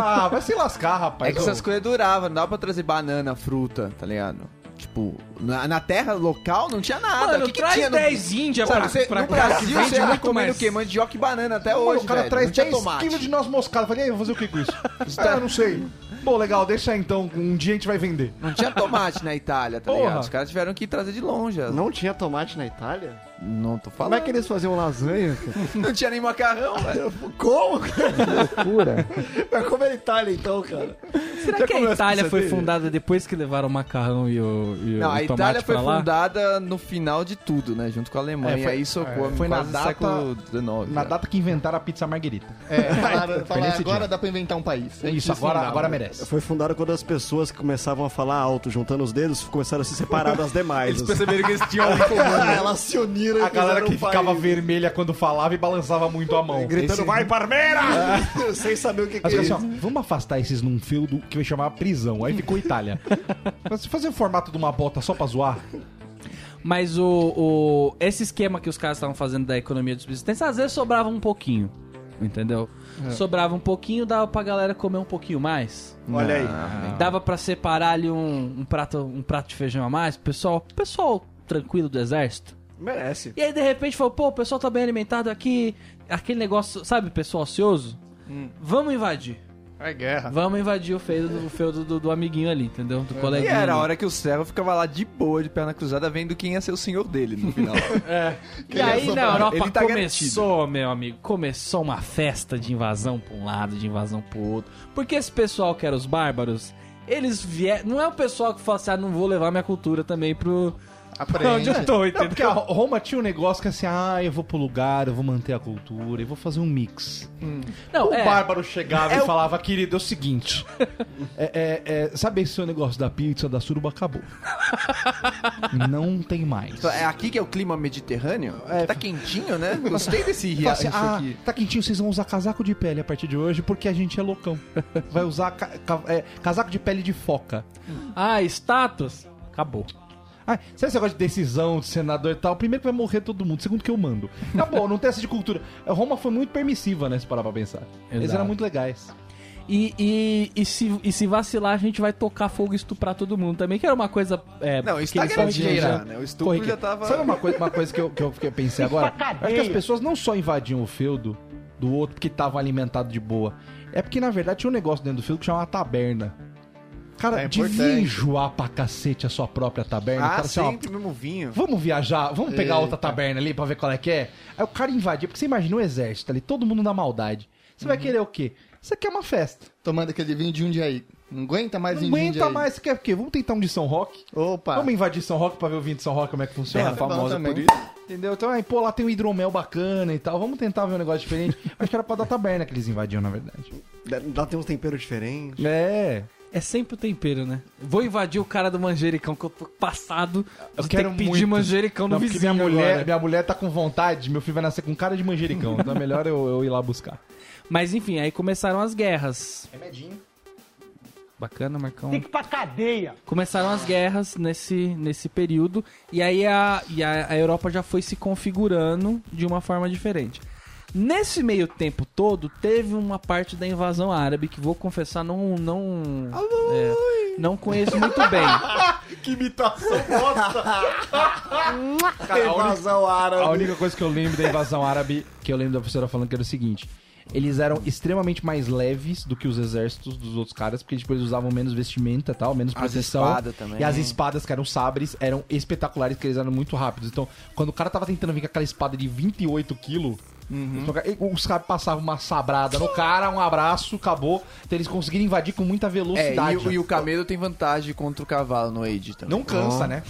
Ah, vai se lascar, rapaz. É que essas coisas duravam, não dava pra trazer banana, fruta, tá ligado? Tipo, na, na terra local não tinha nada. Mano, o que, que traz tinha no... 10 índias Sabe, pra, você, pra no que Brasil você era muito comendo mais. o quê? Mandioca e banana até Mano, hoje, o cara velho. traz não tinha 10 tomate. quilos de noz moscada. Falei, aí, eu vou fazer o que com isso? ah, eu não sei. Bom, legal, deixa aí então. Um dia a gente vai vender. Não tinha tomate na Itália, tá Porra. ligado? Os caras tiveram que trazer de longe. Não, Não tinha tomate na Itália? Não tô falando. Como é que eles faziam lasanha? Não tinha nem macarrão, velho. Como? Loucura. Mas como é a Itália então, cara? Será Já que a Itália foi dele? fundada depois que levaram o macarrão e o, e Não, o a Itália foi lá? fundada no final de tudo, né? Junto com a Alemanha. É, foi- aí socou. é, foi na data- século XIX. Na já. data que inventaram a pizza marguerita. É, falaram, falaram, agora dia. dá pra inventar um país. Gente Isso, agora, fundava. agora merece. Foi fundado quando as pessoas que começavam a falar alto, juntando os dedos, começaram a se separar das demais. Eles assim. perceberam que eles tinham algo em comum. né? Elas se uniam A galera que um ficava país. vermelha quando falava e balançava muito a mão. Gritando, vai, Parmeira! Sem saber o que, que é assim, isso. ó, vamos afastar esses num feudo que vai chamar prisão. Aí ficou Itália. Mas fazer o formato de uma bota só pra zoar, Mas o, o- esse esquema que os caras estavam fazendo da economia de subsistência, às vezes sobrava um pouquinho. Entendeu? Sobrava um pouquinho, dava pra galera comer um pouquinho mais. Olha aí. Dava pra separar ali um, um prato, um prato de feijão a mais. Pessoal, pessoal tranquilo do exército. Merece. E aí, de repente, falou, pô, o pessoal tá bem alimentado aqui. Aquele negócio, sabe, pessoal ocioso? Vamos invadir. É guerra. Vamos invadir o feudo, o feudo do, do amiguinho ali, entendeu? Do E coleguinha. era a hora que o servo ficava lá de boa, de perna cruzada, vendo quem ia ser o senhor dele no final. E aí na Europa Ele tá começou, meu amigo, começou uma festa de invasão pra um lado, de invasão pro outro. Porque esse pessoal que era os bárbaros, eles vieram. Não é o pessoal que fala assim, ah, não vou levar minha cultura também pro. Pra onde Aprende. eu tô, Não, porque entendeu? a Roma tinha um negócio que assim, ah, eu vou pro lugar, eu vou manter a cultura, eu vou fazer um mix. Não, o é. bárbaro chegava É e o- falava, querido, é o seguinte. é, é, é, sabe esse seu negócio da pizza, da suruba, acabou. Não tem mais. é aqui que é o clima mediterrâneo? Tá quentinho, né? Gostei desse ria- assim, isso ah, aqui. tá quentinho, vocês vão usar casaco de pele a partir de hoje porque a gente é loucão. Vai usar ca- ca- é, casaco de pele de foca. Ah, status. Acabou. Ah, sabe esse negócio de decisão, de senador e tal? Primeiro que vai morrer todo mundo, segundo que eu mando. Acabou, não tem essa de cultura. Roma foi muito permissiva, né, se parar pra pensar. Eles Exato. eram muito legais. E, e, e, se, e se vacilar, a gente vai tocar fogo e estuprar todo mundo também, que era uma coisa. É, Não, isso que tá eles garantido já, já. né? O estupro já tava... Sabe uma coisa, uma coisa que, eu, que, eu, que eu pensei agora? Acho que as pessoas não só invadiam o feudo do outro porque estavam alimentados de boa. É porque, na verdade, tinha um negócio dentro do feudo que chamava taberna. Cara, É devia enjoar pra cacete a sua própria taberna. Ah, cara assim, ó, sempre o mesmo vinho. Vamos viajar, vamos pegar Eita. outra taberna ali pra ver qual é que é. Aí o cara invadia, porque você imagina o exército ali, todo mundo na maldade. Você Uhum. vai querer o quê? Você quer uma festa. Tomando aquele vinho de um dia aí. Não aguenta mais Não um aguenta mais, você quer o quê? Vamos tentar um de São Roque? Opa. Vamos invadir São Roque pra ver o vinho de São Roque, como é que funciona? Terra famosa também. por isso. Entendeu? Então, aí, pô, lá tem um hidromel bacana e tal. Vamos tentar ver um negócio diferente. Acho que era pra dar taberna que eles invadiam, na verdade. Lá tem uns temperos diferentes. É. É sempre o tempero, né? Vou invadir o cara do manjericão, que eu tô passado. Eu quero ter que pedir muito. manjericão no Não, vizinho minha mulher, agora. minha mulher tá com vontade, meu filho vai nascer com cara de manjericão. Então é melhor eu, eu ir lá buscar. Mas enfim, aí começaram as guerras. Bacana, Marcão. Tem que ir pra cadeia. Começaram as guerras nesse, nesse período. E aí a, e a, a Europa já foi se configurando de uma forma diferente. Nesse meio tempo todo, teve uma parte da invasão árabe que vou confessar, não. Não, é, não conheço muito bem. que imitação bosta! Cara, a única- Invasão A árabe. única coisa que eu lembro da invasão árabe, que eu lembro da professora falando que era o seguinte: eles eram extremamente mais leves do que os exércitos dos outros caras, porque tipo, eles usavam menos vestimenta e tal, menos As proteção. espadas também. E as espadas, que eram sabres, eram espetaculares, porque eles eram muito rápidos. Então, quando o cara tava tentando vir com aquela espada de 28 quilos. Os caras passavam uma sabrada no cara, um abraço, acabou. Então eles conseguiram invadir com muita É, velocidade. e, o- e o camelo tem vantagem contra o cavalo no Age também. Não cansa, né?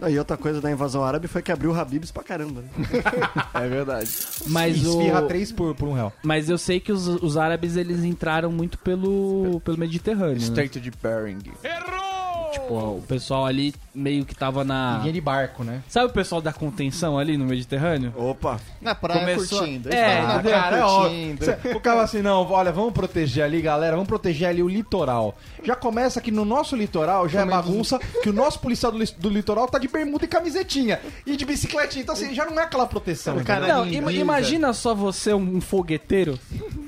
Não, E outra coisa da invasão árabe foi que abriu o Habibs pra caramba. Né? É verdade. Mas o. Esfirra 3 por, por um real. Mas eu sei que os, os árabes eles entraram muito pelo, pelo Mediterrâneo. Né? Strait de Bering. Tipo, o pessoal ali meio que tava na. Vinha de barco, né? Sabe o pessoal da contenção ali no Mediterrâneo? Opa. Na praia Começou- curtindo. É, na Cara, é óbvio. curtindo. Cê- O cara assim, não, olha, vamos proteger ali, galera, vamos proteger ali o litoral. Já começa que no nosso litoral já é bagunça, que o nosso policial do, do litoral tá de bermuda e camisetinha. E de bicicletinha, então assim, já não é aquela proteção. O cara-? Não, ima- imagina só você, um fogueteiro,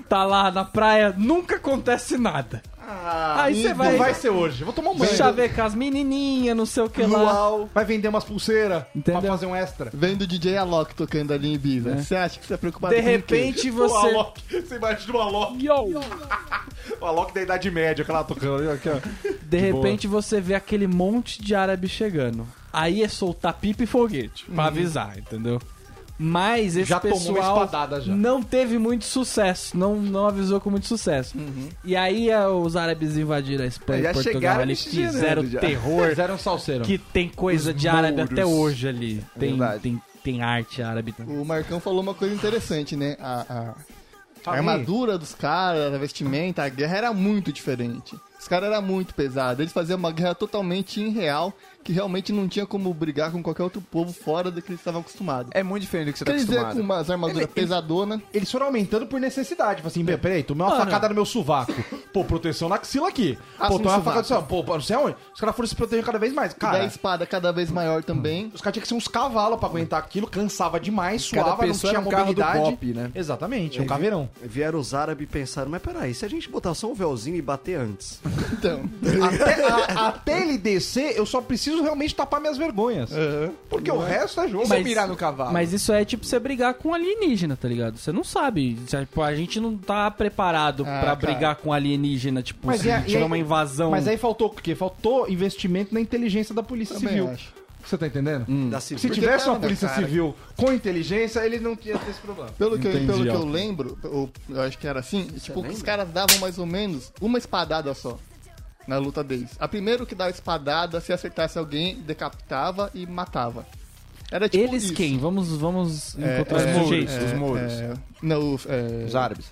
tá lá na praia, nunca acontece nada. Aí você não vai, vai ser hoje. Vou tomar um banho. chavecar as menininhas, não sei o que lá. Vai vender umas pulseiras Entendeu? pra fazer um extra. Vendo o DJ Alok tocando ali em Ibiza. Você acha que você é preocupado De com o quê? repente O você... Alok, você imagina o Alok. O Alok da Idade Média, que ela tocando aqui, ó. De repente você vê aquele monte de árabe chegando. Aí é soltar pipa e foguete, pra avisar, entendeu? Mas esse Já pessoal espadada já. não teve muito sucesso, não, não avisou com muito sucesso. E aí é, os árabes invadiram a Espanha Já e Portugal, eles fizeram já. terror, Fizeram um salseiro. que tem coisa Os de árabe mouros. até hoje ali. Tem, Verdade. tem, tem arte árabe também. O Marcão falou uma coisa interessante, né? A, a- a Fala aí. armadura dos caras, a vestimenta, a guerra era muito diferente. Os caras eram muito pesados. Eles faziam uma guerra totalmente irreal, que realmente não tinha como brigar com qualquer outro povo fora do que eles estavam acostumados. É muito diferente do que você tá Eles iam acostumado. com umas armaduras Ele- ele- pesadonas. Eles foram aumentando por necessidade. Tipo assim, peraí, tomei uma Mano. facada no meu sovaco. Pô, proteção na axila aqui. Ah, Pô, tomei uma sovaco. facada assim, ó. Pô, não sei aonde. Os caras foram se protegendo cada vez mais. e da Cara, espada cada vez maior também. os caras tinham que ser uns cavalos pra aguentar aquilo. Cansava demais, Cada suava, não tinha era um carro do mobilidade. Bop, né? Exatamente, um caveirão. Vieram os árabes e pensaram, mas peraí, se a gente botar só um véuzinho e bater antes? Então, até, a- até ele descer, eu só preciso realmente tapar minhas vergonhas. Porque o resto é jogo. Mas- mirar no cavalo. Mas isso é tipo você brigar com alienígena, tá ligado? Você não sabe. Tipo, a gente não tá preparado Ah, pra cara. brigar com alienígena, tipo, Mas se é- tiver aí- uma invasão. Mas aí faltou o quê? Faltou investimento na inteligência da polícia Também civil. acho. Você tá entendendo? Da Se tivesse uma polícia cara. civil com inteligência, ele não tinha esse problema. pelo que, eu, Entendi, pelo que eu lembro, eu, eu acho que era assim, tipo, os caras davam mais ou menos uma espadada só na luta deles. A primeiro que dava espadada, se acertasse alguém, decapitava e matava. Era tipo Eles isso. quem? Vamos, vamos É, encontrar é, é, os mouros. é, não, os, é, Os árabes.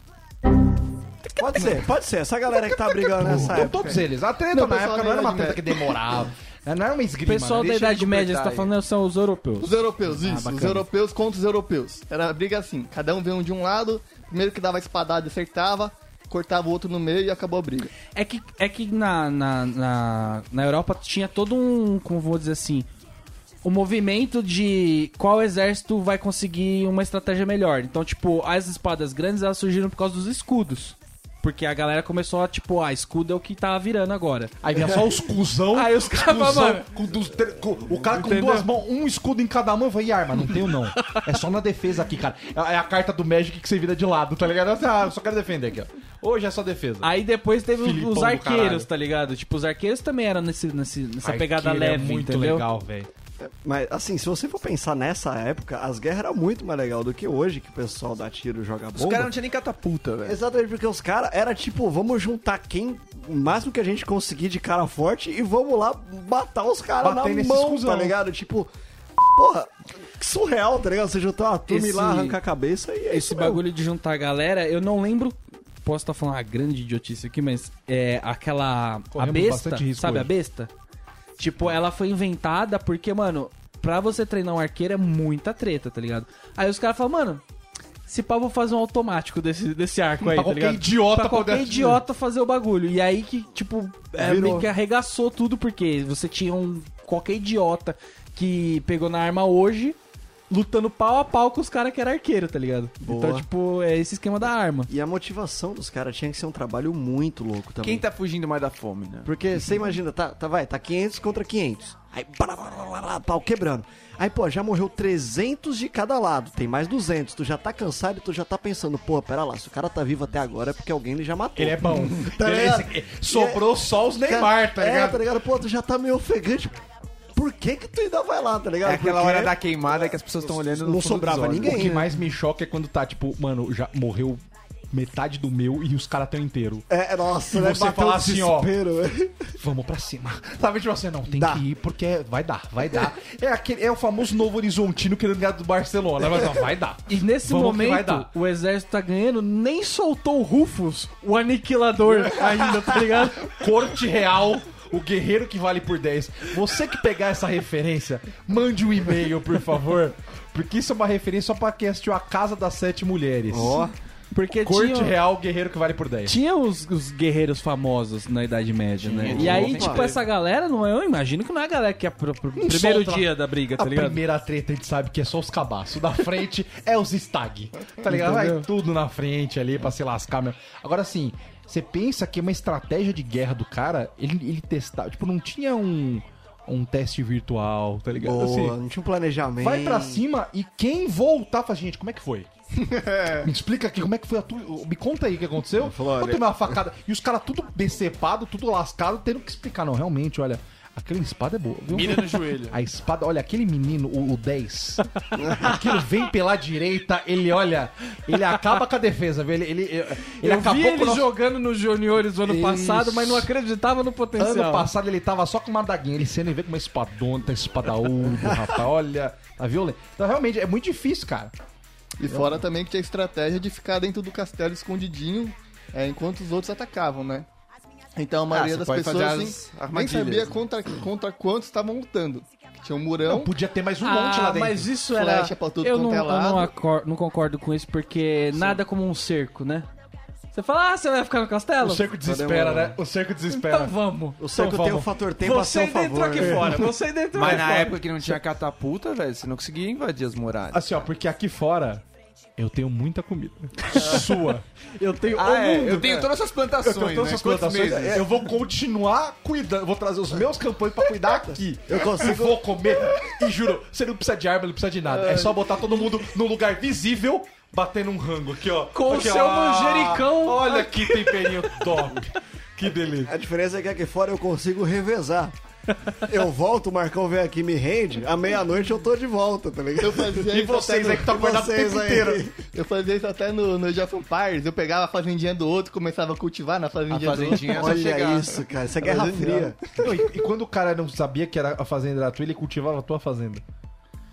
Pode ser, pode ser. Essa galera que tá brigando nessa época. todos eles. A treta Não, na pessoal época não era uma treta que demorava. Não era uma O esgrima. pessoal né? da Idade Média, tá aí. falando, são os europeus. Os europeus, isso. os bacana. europeus contra os europeus. Era a briga assim, cada um veio um de um lado, primeiro que dava espadada acertava, cortava o outro no meio e acabou a briga. É que, é que na, na, na, na Europa tinha todo um, como vou dizer assim, o movimento de qual exército vai conseguir uma estratégia melhor. Então, tipo, as espadas grandes elas surgiram por causa dos escudos. Porque a galera começou a, tipo, ah, escudo é o que tá virando agora. Aí vinha só os cuzão. Aí os caras, mano. com dos tre- com- o cara com Entendeu? duas mãos, um escudo em cada mão. Eu falei, arma? Não tenho não. É só na defesa aqui, cara. É a carta do Magic que você vira de lado, tá ligado? Ah, eu só quero defender aqui, ó. Hoje é só defesa. Aí depois teve os- Filipão os arqueiros, tá ligado? Tipo, os arqueiros também eram nesse, nesse, nessa Arqueiro pegada é leve, muito entendeu? legal, velho. Mas, assim, se você for pensar nessa época, as guerras eram muito mais legal do que hoje, que o pessoal dá tiro e joga bomba. Os caras não tinham nem catapulta, velho. Exatamente, porque os caras era tipo, vamos juntar quem, o máximo que a gente conseguir de cara forte e vamos lá matar os caras na mão, cuzão. tá ligado? Tipo, porra, que surreal, tá ligado? Você juntar uma turma e ir lá Esse- arrancar a cabeça e é Esse mesmo. bagulho de juntar a galera, eu não lembro. Posso estar falando uma grande idiotice aqui, mas é aquela. a Corremos besta, bastante risco sabe a hoje. besta? Tipo, ela foi inventada porque, mano, pra você treinar um arqueiro é muita treta, tá ligado? Aí os caras falam, mano, se pá, vou fazer um automático desse, desse arco aí, Pra tá qualquer ligado? idiota pra qualquer poder- idiota fazer o bagulho. E aí que, tipo, é, Virou. meio que arregaçou tudo, porque você tinha um. qualquer idiota que pegou na arma hoje. Lutando pau a pau com os caras que eram arqueiro, tá ligado? Boa. Então, tipo, é esse esquema da arma. E a motivação dos caras tinha que ser um trabalho muito louco também. Quem tá fugindo mais da fome, né? Porque você imagina, tá, tá, vai, tá 500 contra 500. Aí, blá, blá, blá, blá, blá, pau quebrando. Aí, pô, já morreu 300 de cada lado, tem mais 200. Tu já tá cansado e tu já tá pensando, pô, pera lá, se o cara tá vivo até agora é porque alguém ele já matou. Ele é bom. Tá ligado? sobrou só os Neymar, tá É, ligado? tá ligado? Pô, tu já tá meio ofegante. Por que que tu ainda vai lá, tá ligado? É aquela Porque hora da queimada que as pessoas estão olhando no Não fundo sobrava olhos. ninguém. O que né? mais me choca é quando tá, tipo, mano, já morreu metade do meu e os caras tão inteiro. É, nossa, E né? você Bateu falar o assim, ó. desespero, velho. Vamos pra cima. Sabe, tipo assim, não, tem Dá. que ir porque vai dar, vai dar. É, aquele, é o famoso Novo Horizontino querendo ganhar do Barcelona. Mas não, vai dar. E nesse Vamos que vai momento, dar. o exército tá ganhando, nem soltou o Rufus, o aniquilador, ainda, tá ligado? Corte Real, o guerreiro que vale por 10. Você que pegar essa referência, mande um e-mail, por favor. Porque isso é uma referência só pra quem assistiu A Casa das Sete Mulheres. Ó, Porque Corte tinha, Real, guerreiro que vale por 10. tinha os, os guerreiros famosos na Idade Média, né? E aí, Opa. tipo, essa galera, não, é- eu imagino que não é a galera que é pro, pro primeiro solta- dia da briga, A tá ligado? primeira treta a gente sabe que é só os cabaços. Da frente é os stag. Tá ligado? Vai Entendeu? tudo na frente ali pra se lascar mesmo. Agora assim, você pensa que uma estratégia de guerra do cara, ele, ele testar. Tipo, não tinha um, um teste virtual, tá ligado? boa, Assim, não tinha um planejamento. vai pra cima e quem voltar fala, gente, como é que foi? Me explica aqui como é que foi a tua. Me conta aí o que aconteceu. Falou, Eu tomei uma facada. E os caras tudo decepado, tudo lascado, tendo que explicar. Não, realmente, olha, aquela espada é boa, viu? Mira no joelho. A espada, olha, aquele menino, o, o 10, aquilo vem pela direita, ele olha, ele acaba com a defesa, viu? Ele, ele, ele eu acabou vi com ele o nosso... jogando nos juniores no ano Isso. passado, mas não acreditava no potencial. Ano passado ele tava só com uma daguinha, ele sendo vê com uma espadona, tá espada ouro, rapaz, olha, tá violento. Então realmente é muito difícil, cara. E fora também que tinha a estratégia de ficar dentro do castelo escondidinho é, enquanto os outros atacavam, né? Então a maioria você das pessoas nem, sabia né? contra, contra quantos estavam lutando. Tinha um murão. Não, podia ter mais um monte lá Ah, dentro. mas isso era... Flecha pra tudo eu não, é eu não, acor- não concordo com isso, porque nada como um cerco, né? Você fala, ah, você vai ficar no castelo? O cerco desespera, né? O cerco desespera. Então vamos. O cerco Então tem o vamos. fator tempo a Você seu favor. dentro aqui fora, você dentro Mas na fora. época que não tinha catapulta, velho, você não conseguia invadir as muralhas. Assim, ó, porque aqui fora eu tenho muita comida. Sua. Eu tenho Ah, o é, mundo. eu tenho todas essas plantações, Eu tenho todas né? essas plantações. meses? Eu vou continuar cuidando. Vou trazer os meus campanhas pra cuidar aqui. Eu consigo- E vou comer. E juro, você não precisa de arma, não precisa de nada. É só botar todo mundo num lugar visível, batendo um rango aqui, ó. Com o seu ó. manjericão. Olha que temperinho top. Que delícia. A diferença é que aqui fora eu consigo revezar. Eu volto, o Marcão vem aqui e me rende, à meia-noite eu tô de volta, tá ligado? Eu fazia E vocês até aí que estão E guardados o vocês tempo aí? inteiro. Eu fazia isso até no, no Age of Empires. Eu pegava a fazendinha do outro, começava a cultivar na A fazendinha, fazendinha é só Olha chegar. isso, cara. Isso é Guerra é Fria. Não, e, e quando o cara não sabia que era a fazenda era tua, ele cultivava a tua fazenda.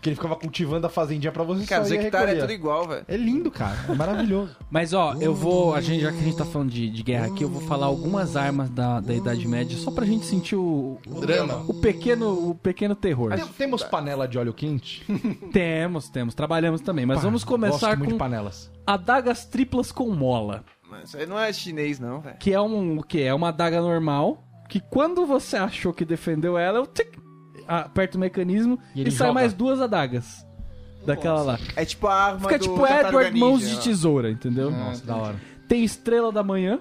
Que ele ficava cultivando a fazendinha pra você Cara, os hectares é tudo igual, velho. É lindo, cara. É maravilhoso. Mas ó, eu vou. A gente, já que a gente tá falando de, de guerra aqui, eu vou falar algumas armas da, da Idade Média, só pra gente sentir o, O drama. o pequeno, o pequeno terror. Tem- Temos panela de óleo quente? Temos, temos, trabalhamos também. Mas Pá, vamos começar gosto muito de com panelas. adagas triplas com mola. Mas Isso aí não é chinês, não, velho. Que é um. O que? É uma adaga normal. Que quando você achou que defendeu ela, eu tic, aperta o mecanismo E e, sai joga. mais duas adagas. Daquela lá. É tipo a arma Fica do tipo Tartaruga Edward Mãos de ó. Tesoura, entendeu? Nossa, da hora. Tem Estrela da Manhã,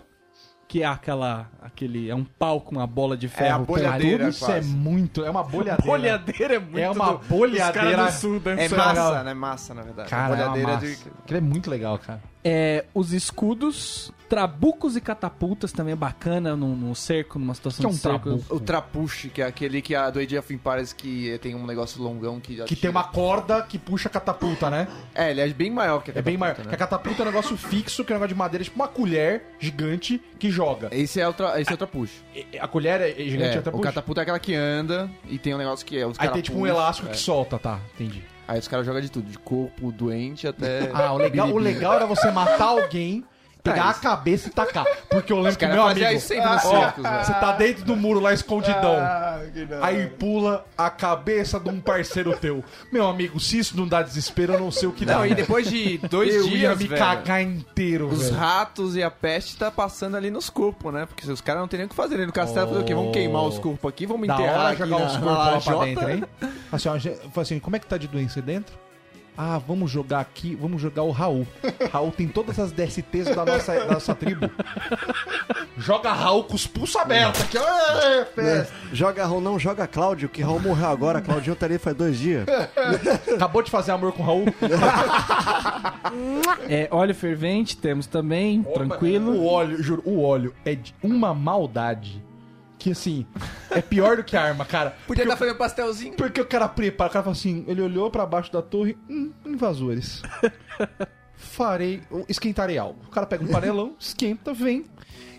que é aquela. aquele. É um pau com uma bola de ferro. É a bolhadeira, tudo. Isso é muito. É uma bolhadeira. Bolhadeira é muito. É uma do- bolhadeira. caras do sul, né? É é massa, né? Massa, na verdade. Cara, a bolhadeira é, é uma de... massa. Aquilo é muito legal, cara. É, os escudos, trabucos e catapultas também é bacana num, num cerco, numa situação Que é um de cerco. trabuco? O trapuche, que é aquele que a do Age of Empires que tem um negócio longão que Que atira. tem uma corda que puxa a catapulta, né? É, ele é bem maior que a É bem maior. catapulta, Porque a catapulta é um negócio fixo, que é um negócio de madeira, tipo uma colher gigante que joga. Esse é o, tra... Esse é o trapuche. E- A colher é gigante É, até o puxa. catapulta é aquela que anda e tem um negócio que é os Aí tem tipo um elástico é. que solta, tá? Entendi. Aí os caras jogam de tudo, de corpo doente até. Ah, o legal, o legal era você matar alguém, pegar É, a cabeça e tacar. Porque eu lembro que meu amigo... isso sempre ó, circos, velho. Você tá dentro do muro lá escondidão. Ah. Aí pula a cabeça de um parceiro teu. Meu amigo, se isso não dá desespero, eu não sei o que dá. Não, e depois de dois eu dias, ia me velho, cagar inteiro, Os velho. ratos e a peste tá passando ali nos corpos, né? Porque os caras não tem nem o que fazer ali no castelo. fazer o quê? Vamos queimar os corpos aqui, vamos enterrar hora aqui jogar na, os corpos lá pra dentro, hein? Assim, ó, assim, como é que tá de doença dentro? Ah, vamos jogar aqui, vamos jogar o Raul. Raul tem todas as DSTs da nossa, da nossa tribo. Joga Raul com os pulsos abertos aqui, ó. É, festa. Joga Raul, não joga Cláudio, que Raul morreu agora. Claudinho tá ali faz dois dias. Acabou de fazer amor com o Raul. É, óleo fervente temos também, tranquilo. O óleo, juro, o óleo é de uma maldade. Que assim, é pior do que a arma, cara. Podia Porque estar fazendo pastelzinho. Porque o cara prepara, o cara fala assim, ele olhou pra baixo da torre, hum, invasores. Farei, esquentarei algo. O cara pega um panelão, esquenta, vem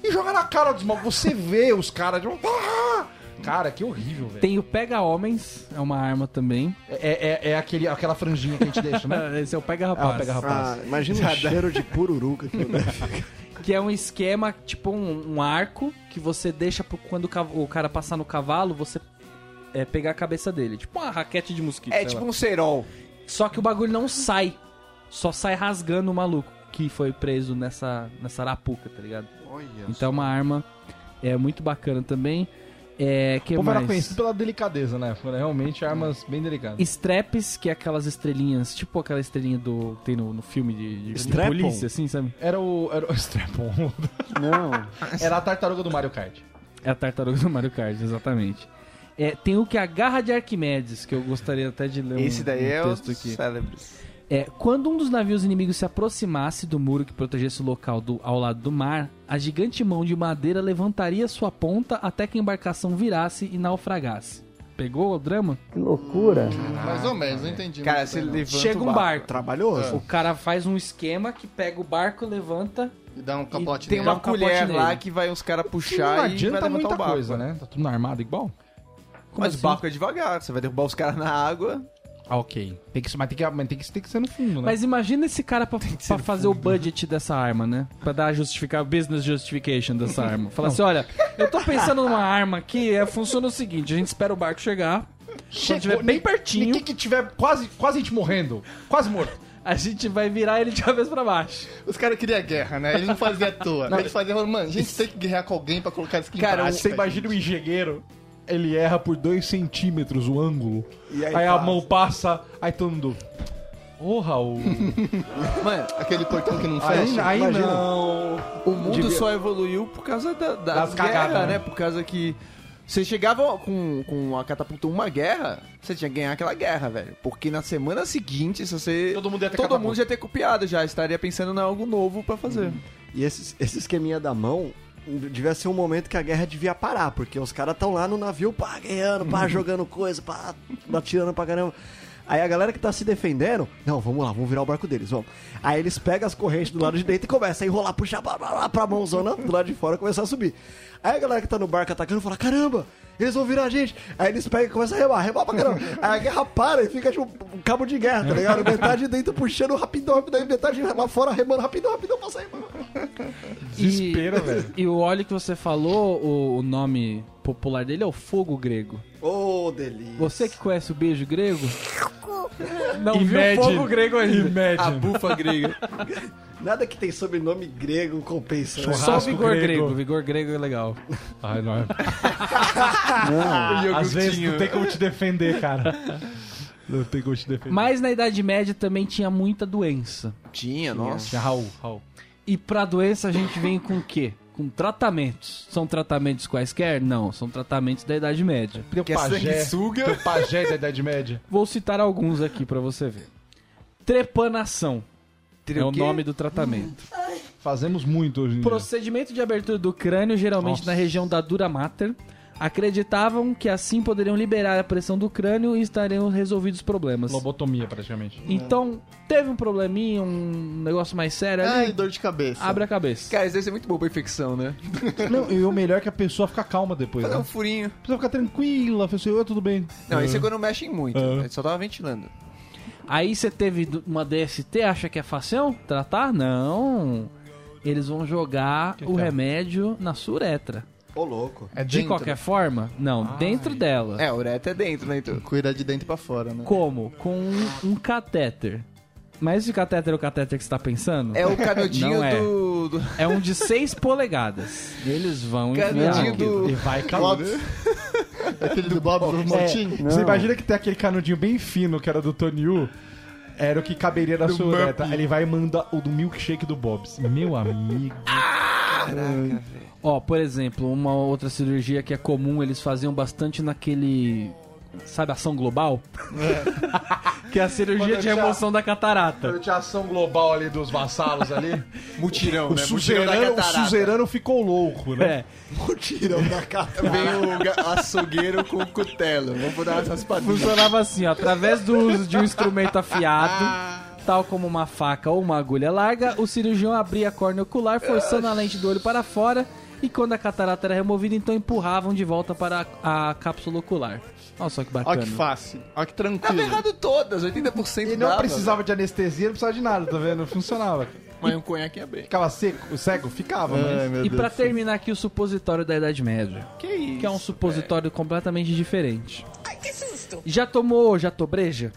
e joga na cara dos mal. Você vê os caras de ah! Cara, que horrível, velho. Tem o pega-homens, é uma arma também. É, é, é aquele, aquela franjinha que a gente deixa, né? Esse é o Ah, pega-rapaz. pega rapaz. Ah, imagina o cheiro de pururuca que ficar. Que é um esquema, tipo um, um arco, que você deixa pro, quando o, o cara passar no cavalo, você é, pegar a cabeça dele. Tipo uma raquete de mosquito. É sei tipo lá. um cerol. Só que o bagulho não sai. Só sai rasgando o maluco que foi preso nessa, nessa arapuca, tá ligado? Então é uma arma é muito bacana também. É, que O povo era mais? conhecido pela delicadeza, né? Foram realmente armas bem delicadas. Straps, que é aquelas estrelinhas, tipo aquela estrelinha do tem no, no filme de, de, de polícia, assim, sabe? Era o. Era o Strap-on. Não. Era a tartaruga do Mario Kart. É a tartaruga do Mario Kart, exatamente. É, tem o que é a garra de Arquimedes, que eu gostaria até de ler um, Esse daí um é o texto aqui. célebres. É, quando um dos navios inimigos se aproximasse do muro que protegesse o local do- ao lado do mar, a gigante mão de madeira levantaria sua ponta até que a embarcação virasse e naufragasse. Pegou o drama? Mais ou menos, não entendi. Cara, muito você bem, não. levanta Chega um barco. barco. Trabalhoso. O cara faz um esquema que pega o barco, levanta. E dá um capote Tem nele. uma um colher nele. lá que vai os caras Não puxar e vai adianta levantar muita o barco. coisa, né? Tá tudo armado igual. Como Mas assim? o barco é devagar, você vai derrubar os caras na água. Ah, ok. Tem que, mas tem que, mas tem que, tem que ser no fundo, né? Mas imagina esse cara pra, pra fazer o budget dessa arma, né? Pra dar a justificar, business justification dessa arma. Falar assim, olha, eu tô pensando numa arma que é, funciona o seguinte, a gente espera o barco chegar, quando tiver bem pertinho, Ninguém que tiver quase, quase a gente morrendo. Quase morto. a gente vai virar ele de cabeça pra baixo. Os caras queriam guerra, né? Eles não faziam à toa. Eles faziam, falando, mano, a gente tem que guerrear com alguém pra colocar isso aqui Cara, você imagina o engenheiro, ele erra por 2 centímetros o ângulo. E aí aí a mão passa, aí todo mundo. Ô, Raul. Mano, Aquele portão que não aí fecha. aí imagina. não. o mundo Devia- só evoluiu por causa da, das, Das guerras, cagadas, né? né? Por causa que você chegava com, com a catapulta uma guerra, você tinha que ganhar aquela guerra, velho. Porque na semana seguinte, se você... Todo mundo ia ter Todo catapulta. mundo já ia ter copiado, já estaria pensando em algo novo pra fazer. E esse, esse esqueminha da mão devia ser um momento que a guerra devia parar, porque os caras estão lá no navio, pá, guerreando, pá, jogando coisa, pá, atirando pra caramba. Aí a galera que tá se defendendo, não, vamos lá, vamos virar o barco deles, vamos. Aí eles pegam as correntes do lado de dentro e começam a enrolar, puxar pra, pra, pra mãozona do lado de fora e começar a subir. Aí a galera que tá no barco atacando fala, caramba, eles vão virar a gente. Aí eles pegam e começam a remar, remar pra caramba. Aí a guerra para e fica tipo um cabo de guerra, tá ligado? Metade dentro puxando rapidão, rapidão, e metade lá fora remando rapidão, rapidão pra sair. Desespero, velho. E o óleo que você falou, o, o nome popular dele é o fogo grego. Ô, delícia. Você que conhece o beijo grego? Não viu Imagine. fogo grego ainda. Imagine. bufa grega. Nada que tem sobrenome grego compensa. né? Só vigor grego. grego. Vigor grego é legal. Ai, não. Às vezes não tem como te defender, cara. Não tem como te defender. Mas na Idade Média também tinha muita doença. Tinha, nossa. Tinha Raul, Raul. E pra doença a gente vem com o quê? Com tratamentos. São tratamentos quaisquer? Não, são tratamentos da Idade Média. Teu Que é pajé, sanguessuga. teu pajé da Idade Média. Vou citar alguns aqui pra você ver. Trepanação é o quê? nome do tratamento. Fazemos muito hoje em dia. Procedimento de abertura do crânio, geralmente Nossa. na região da dura mater. Acreditavam que assim poderiam liberar a pressão do crânio e estariam resolvidos os problemas. Lobotomia, praticamente. Então, teve um probleminha, um negócio mais sério ali, Ai, dor de cabeça. abre a cabeça. Cara, isso deve ser muito bom pra infecção, né? Não, e o melhor é que a pessoa fica calma depois, Fazer né? um furinho. A pessoa fica tranquila, a pessoa, "Oi, tudo bem. Não, isso é quando mexem muito. Ah. Ele só tava ventilando. Aí você teve uma DST, acha que é fácil tratar? Não. Eles vão jogar o é? remédio na sua uretra. Ô, louco. É De dentro. qualquer forma? Não, dentro dela. É, a ureta é dentro, né, então? Cuida de dentro pra fora, né? Como? Com um, um catéter. Mas esse catéter é o catéter que você tá pensando? É o canudinho é. do, do... É um de 6 polegadas. Eles vão Canudinho do... E vai calor. Aquele do Bob do Montinho. Você imagina que tem aquele canudinho bem fino que era do Tony U? Era o que caberia na sua ureta. Ele vai e manda o do milkshake do Bob's. Meu amigo. Ó, por exemplo, uma outra cirurgia que é comum, eles faziam bastante naquele. Sabe, ação global? que é a cirurgia de remoção da catarata. Quando tinha ação global ali dos vassalos ali, Mutirão, o, né? Mutirão da suzerano, o catarata. suzerano ficou louco, né? É. Mutirão da cata. Vem o açougueiro com o cutelo. Vamos dar essas padinhas. Funcionava assim, ó, através do uso de um instrumento afiado, tal como uma faca ou uma agulha larga, o cirurgião abria a córnea ocular, forçando a lente do olho para fora, e quando a catarata era removida, então empurravam de volta para a, a cápsula ocular. Olha só que Olha bacana. que fácil. Olha que Tava tranquilo. errado todas, 80% E não dava, precisava de anestesia, não precisava de nada, tá vendo? Funcionava. Mas um conhaque ia bem. Ficava seco, cego? Ficava, Ai, mas... E Deus pra do céu. terminar aqui o supositório da Idade Média, Que isso? que é um supositório completamente diferente. Ai, que susto! Já tomou jatobreja?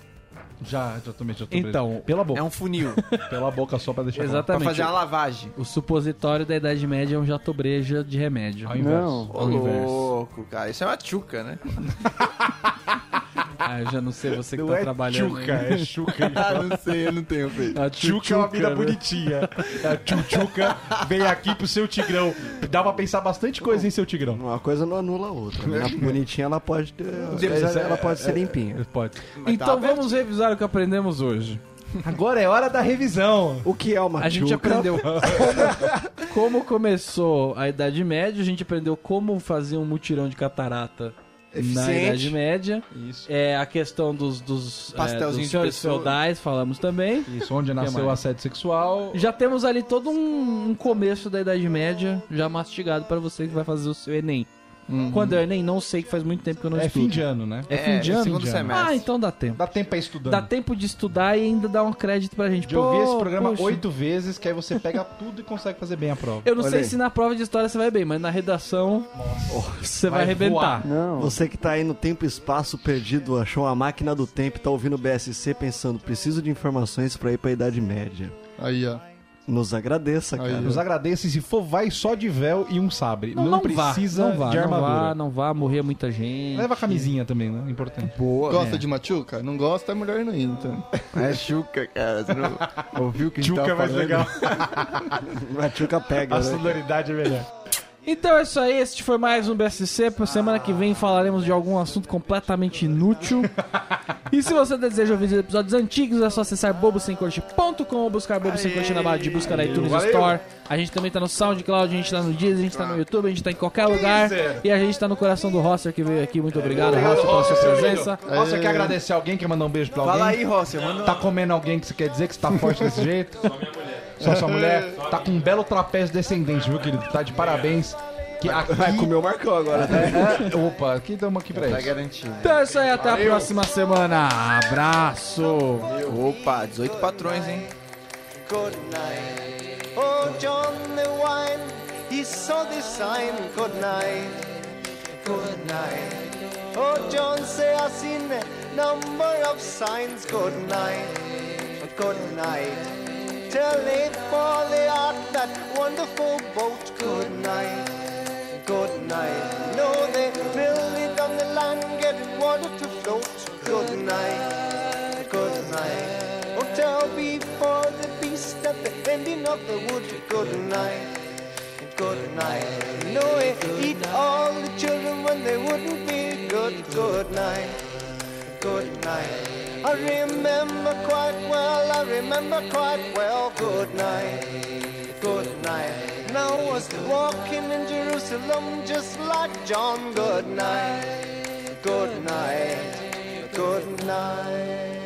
Já, já tomei, já tomei. Então, Pela boca. É um funil. Pela boca só pra deixar claro. pra Exatamente. fazer a lavagem. O supositório da Idade Média é um jatobreja de remédio. Ao inverso. Ô, Ao inverso. louco, cara. Isso é uma tchuca, né? Ah, eu já não sei você que Não tá é trabalhando. tchuca, aí. é chuca. ah, não sei, eu não tenho feito. A Tchuca é uma mina né? bonitinha. A tchutchuca vem aqui pro seu tigrão. Dá pra pensar bastante coisa em seu tigrão. Uma coisa não anula a outra. né? A bonitinha, ela pode ter... Deus, ela é- pode ser limpinha. Pode. Então tá vamos revisar o que aprendemos hoje. Agora é hora da revisão. O que é uma A gente aprendeu como, como começou a Idade Média, a gente aprendeu como fazer um mutirão de catarata na Eficiente. Idade Média. Isso. É, a questão dos, dos, é, dos senhores feudais, falamos também. Isso, onde nasceu o assédio sexual. Já temos ali todo um, um começo da Idade Média já mastigado para você que vai fazer o seu Enem. Quando é Enem, não sei, que faz muito tempo que eu não É estudo. fim de ano, né? É fim de ano? segundo Fim de ano. semestre. Ah, então dá tempo. Dá tempo pra ir estudando. Dá tempo de estudar e ainda dar um crédito pra gente. de ouvir Pô, esse programa oito vezes, que aí você pega tudo e consegue fazer bem a prova. Eu não Olha sei aí. se na prova de história você vai bem, mas na redação você vai, Vai arrebentar. Não. Você que tá aí no tempo e espaço perdido, achou a máquina do tempo e tá ouvindo o BSC pensando, preciso de informações pra ir pra Idade Média. Aí, ó. Nos agradeça, Aí, cara. Nos agradeço e se for, vai só de véu e um sabre. Não, vá, precisa não vá, de não armadura. vá, não vá, morrer muita gente. Leva a camisinha também, né? Importante. Boa. Gosta né? de machuca? Não gosta, é melhor não ir, então. É chuca, cara. Você não ouviu o que a gente Tchuca é mais legal. A tchuca pega, A né? sonoridade é melhor. Então é isso aí, este foi mais um BSC. Pra semana que vem falaremos de algum assunto completamente inútil. e se você deseja ouvir os episódios antigos, é só acessar bobosemcorte.com ou buscar Bobo Sem Corte na barra de busca da iTunes Valeu. Store. A gente também tá no SoundCloud, a gente tá no Deezer, a gente tá no YouTube, a gente tá em qualquer lugar. E a gente tá no coração do Rosser que veio aqui. Muito obrigado, Rosser, pela sua presença. Você quer agradecer alguém? Quer mandar um beijo pra alguém? Fala aí. Manda Tá comendo alguém que você quer dizer que você tá forte desse jeito? Só minha mulher. Só sua mulher? Tá com um belo trapézio descendente, viu, querido? Tá de parabéns. Que aqui... Vai comer o Marcão agora, né? É, opa, aqui damos aqui pra Tá isso. garantido. Então é isso aí, até a próxima semana. Abraço. Opa, 18 patrões, hein? good night. Oh, John the wine, he saw the sign. Good night, good night. Oh, John say I seen a number of signs. Good night, good night. Till they fall out that wonderful boat. Good night, good night. No, they build it on the land, get water to float. Good night, good night. Oh, tell before the beast at the ending of the wood. Good night, good night. No, they eat all the children when they wouldn't be good. Good night, good night. I remember quite well, I remember quite well. Good night, good night. Now I was walking in Jerusalem just like John. Good night, good night, good night.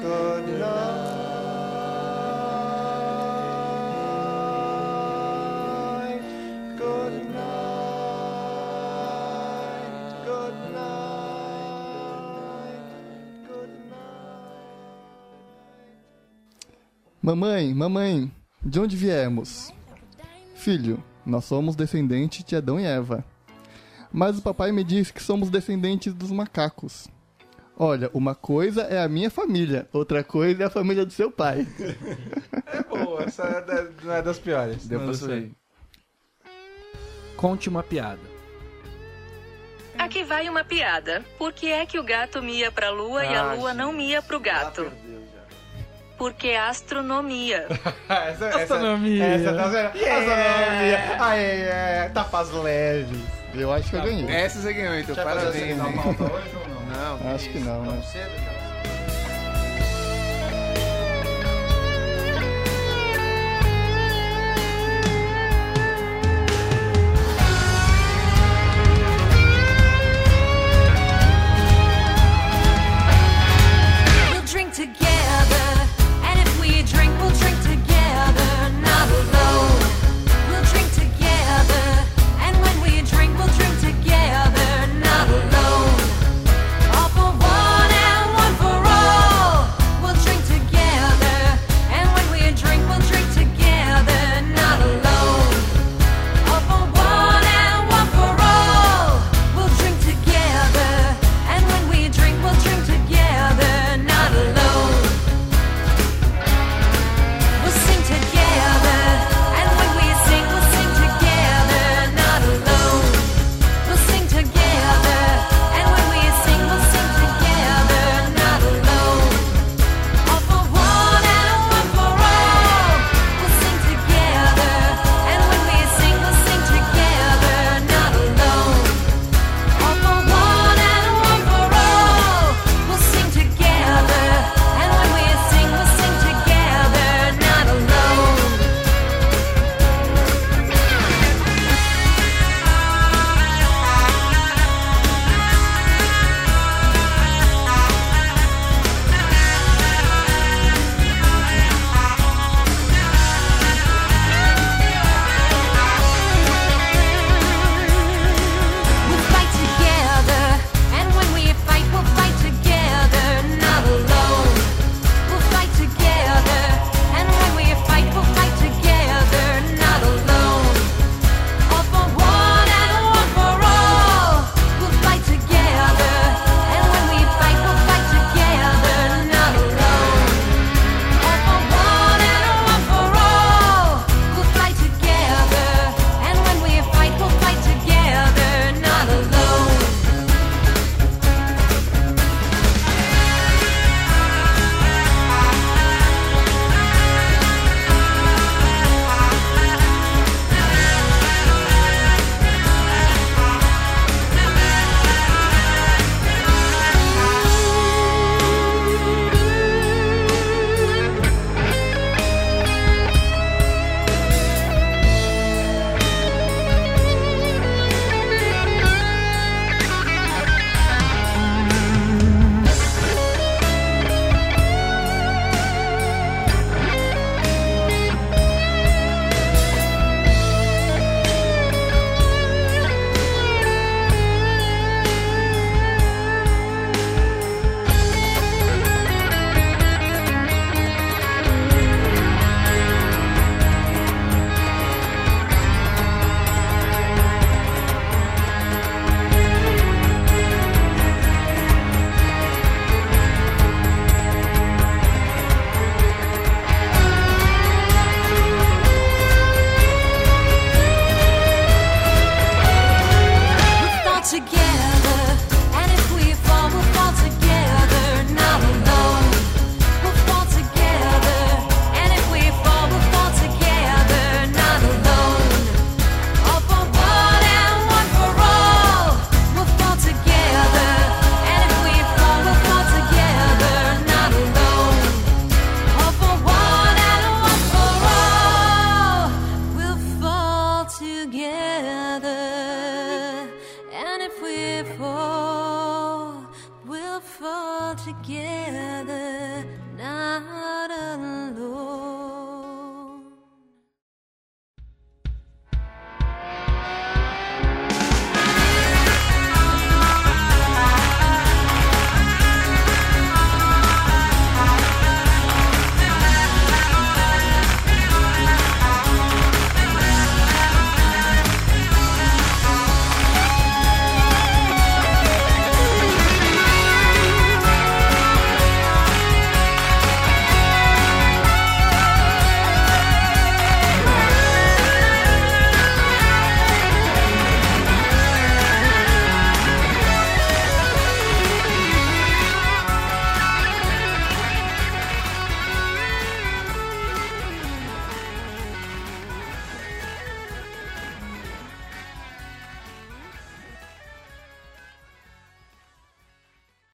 Good night. Mamãe, mamãe, de onde viemos? Filho, nós somos descendentes de Adão e Eva. Mas o papai me disse que somos descendentes dos macacos. Olha, uma coisa é a minha família, outra coisa é a família do seu pai. Pô, essa não é das piores. Deu pra sair. Conte uma piada. Aqui vai uma piada. Por que é que o gato mia pra lua e a lua não mia pro gato? Porque é astronomia. essa, Astronomia. Essa, tá vendo? Astronomia. Aê, é, tapas leves. Eu acho que eu ganhei. Essa você ganhou, então parabéns. hein? hoje ou não? Não, Acho que não, né? We'll